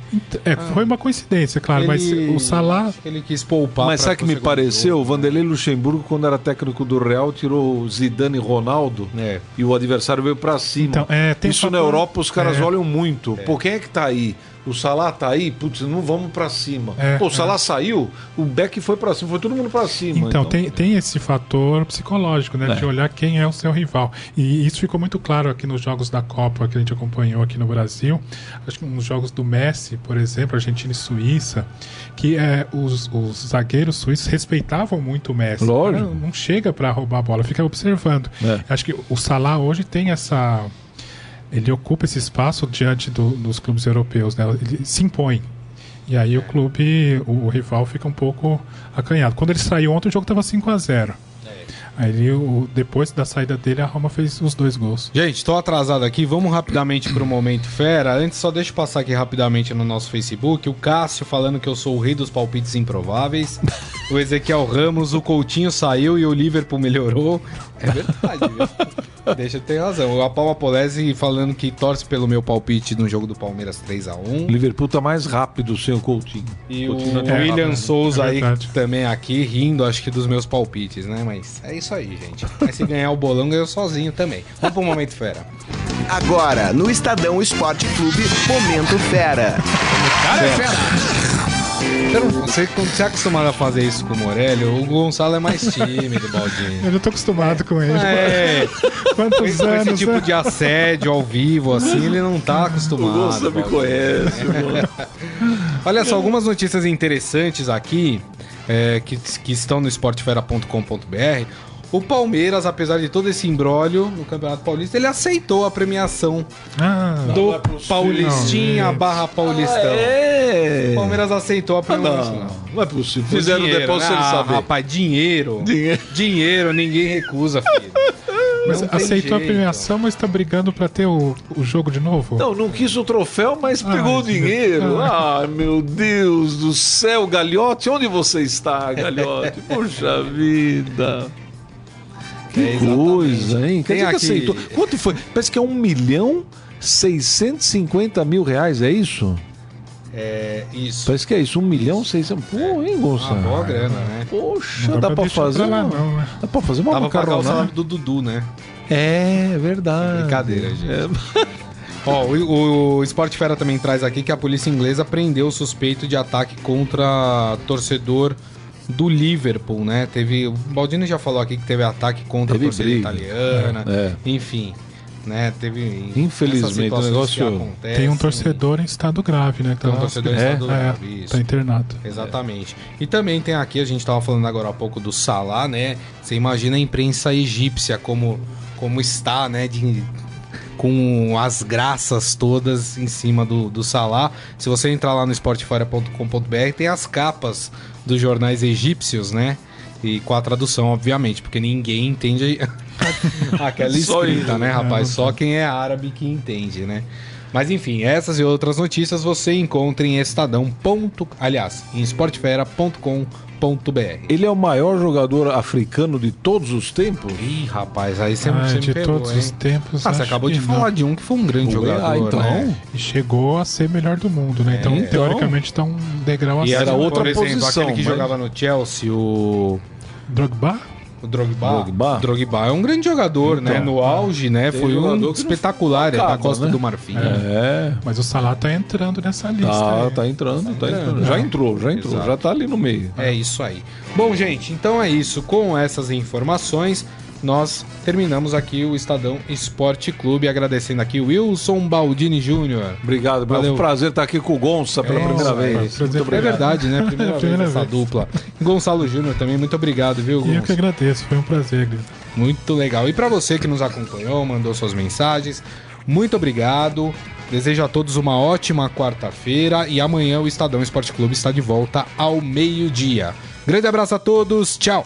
É, foi uma coincidência, claro, mas Ele- o Salah. que ele quis poupar. Mas sabe que me pareceu? O. Vanderlei Luxemburgo, quando era técnico do Real, tirou o Zidane e Ronaldo É. e o adversário veio pra cima. Então, é, tem Isso na fator- Europa os caras é. olham muito. Pô, quem é que tá aí? O Salah tá aí? Putz, não vamos pra cima. É, Pô, o é. Salah saiu, o Beck foi pra cima, foi todo mundo pra cima. Então, tem, tem esse fator psicológico, né? É. De olhar quem é o seu rival. E isso ficou muito claro aqui nos jogos da Copa que a gente acompanhou aqui no Brasil. Acho que nos jogos do Messi, por exemplo, Argentina e Suíça, que é, os, os zagueiros suíços respeitavam muito o Messi. Lógico. Não, não chega para roubar a bola, fica observando. É. Acho que o Salah hoje tem essa. Ele ocupa esse espaço diante do- dos clubes europeus, né? Ele se impõe. E aí o clube, o, o rival fica um pouco acanhado. Quando ele saiu ontem, o jogo estava 5 a 0 Aí ele, o- depois da saída dele, a Roma fez os dois gols. Gente, tô atrasado aqui. Vamos rapidamente pro Momento Fera. Antes, só deixa eu passar aqui rapidamente no nosso Facebook. O Cássio falando que eu sou o rei dos palpites improváveis. O Ezequiel Ramos, o Coutinho saiu e o Liverpool melhorou. É verdade, viu? Deixa eu ter razão. A Palma Polese falando que torce pelo meu palpite no jogo do Palmeiras 3x1. O Liverpool tá mais rápido sem o Coutinho. E o Coutinho tá William rápido. Souza É aí também aqui, rindo, acho que dos meus palpites, né? Mas é isso aí, gente. Mas se ganhar o bolão, ganhou sozinho também. Vamos pro Momento Fera. Agora, no Estadão Esporte Clube, Momento Fera. Você, não, você, quando você é acostumado a fazer isso com o Morelli, o Gonçalo é mais tímido, Baldinho. Eu já tô acostumado com ele. É, com Quantos esse, anos, esse tipo né? de assédio ao vivo, assim, ele não tá acostumado. Baldinho. conhece, mano. Olha só, algumas notícias interessantes aqui é, que, que estão no esportefera.com.br. O Palmeiras, apesar de todo esse imbróglio no Campeonato Paulista, ele aceitou a premiação Ah, do Paulistinha Não, barra Paulistão. É. O Palmeiras aceitou a Ah, premiação. não, não é possível. Por Fizeram dinheiro, depois né? sem ele Ah, saber. Rapaz, dinheiro. Dinheiro. Dinheiro, ninguém recusa, filho. mas Não aceitou a premiação, mas tá brigando pra ter o, o jogo de novo? Não, não quis o troféu, mas pegou o Deus. dinheiro. Ah, meu Deus do céu, Galhote, onde você está, Galhote? Puxa vida. Que É, coisa, hein? Quer Tem dizer que aqui- aceitou. Quanto foi? Parece que é um milhão 650 mil reais, é isso? É, isso. Parece que é isso, um milhão 600. Pô, hein, Uma Gonçalo? boa grana, né? Poxa, Não dá pra deixar fazer. lá, uma- não, né? Dá pra fazer uma Dá pra pagar o macarronada. salário do Dudu, né? É, verdade. Brincadeira, gente. É. Ó, o, o Sport Fera também traz aqui que a polícia inglesa prendeu o suspeito de ataque contra torcedor do Liverpool, né? Teve. O Baldini já falou aqui que teve ataque contra Teve a torcida briga. italiana. É. Enfim. Né, teve Infelizmente, o negócio- que acontecem. Tem um torcedor em estado grave, né? Tem um Tá- torcedor em É? estado É, grave, isso. tá internado. Exatamente. E também tem aqui, a gente estava falando agora há pouco do Salah, né? Você imagina a imprensa egípcia como, como está, né? De, com as graças todas em cima do, do Salah. Se você entrar lá no esportefora.com.br, tem as capas dos jornais egípcios, né? E com a tradução, obviamente, porque ninguém entende aquela escrita, né, rapaz? Só quem é árabe que entende, né? Mas enfim, essas e outras notícias você encontra em estadão. ponto- Aliás, em esportefera.com.br. Ele é o maior jogador africano de todos os tempos? Ih, rapaz, aí você, Ah, você me de pegou, todos hein? os tempos. Ah, você acabou de falar não. de um que foi um grande Ué, jogador, ah, então. né? E chegou a ser melhor do mundo, né? Então, É. teoricamente, tá um degrau E acima. era outra por exemplo, posição, aquele que mas- jogava no Chelsea, o, Drogba? O Drogba. Drogba? Drogba é um grande jogador, né? Então, No auge, né? Foi um que não espetacular, é da Costa né? do Marfim. É. Mas o Salah tá entrando nessa lista. Tá, aí. tá entrando, tá entrando. entrando. Já entrou, já entrou. Exato. Já tá ali no meio. É isso aí. Bom, gente, então é isso. Com essas informações, nós terminamos aqui o Estadão Esporte Clube. Agradecendo aqui o Wilson Baldini Júnior. Obrigado, Valeu. É um prazer estar aqui com o Gonça pela É, primeira vez. Muito É verdade, né? Primeira, Primeira vez essa vez. dupla. Gonçalo Júnior também, muito obrigado, viu, E eu que agradeço, foi um prazer, Grito. Muito legal. E para você que nos acompanhou, mandou suas mensagens, muito obrigado. Desejo a todos uma ótima quarta-feira e amanhã o Estadão Esporte Clube está de volta ao meio-dia. Grande abraço a todos, tchau!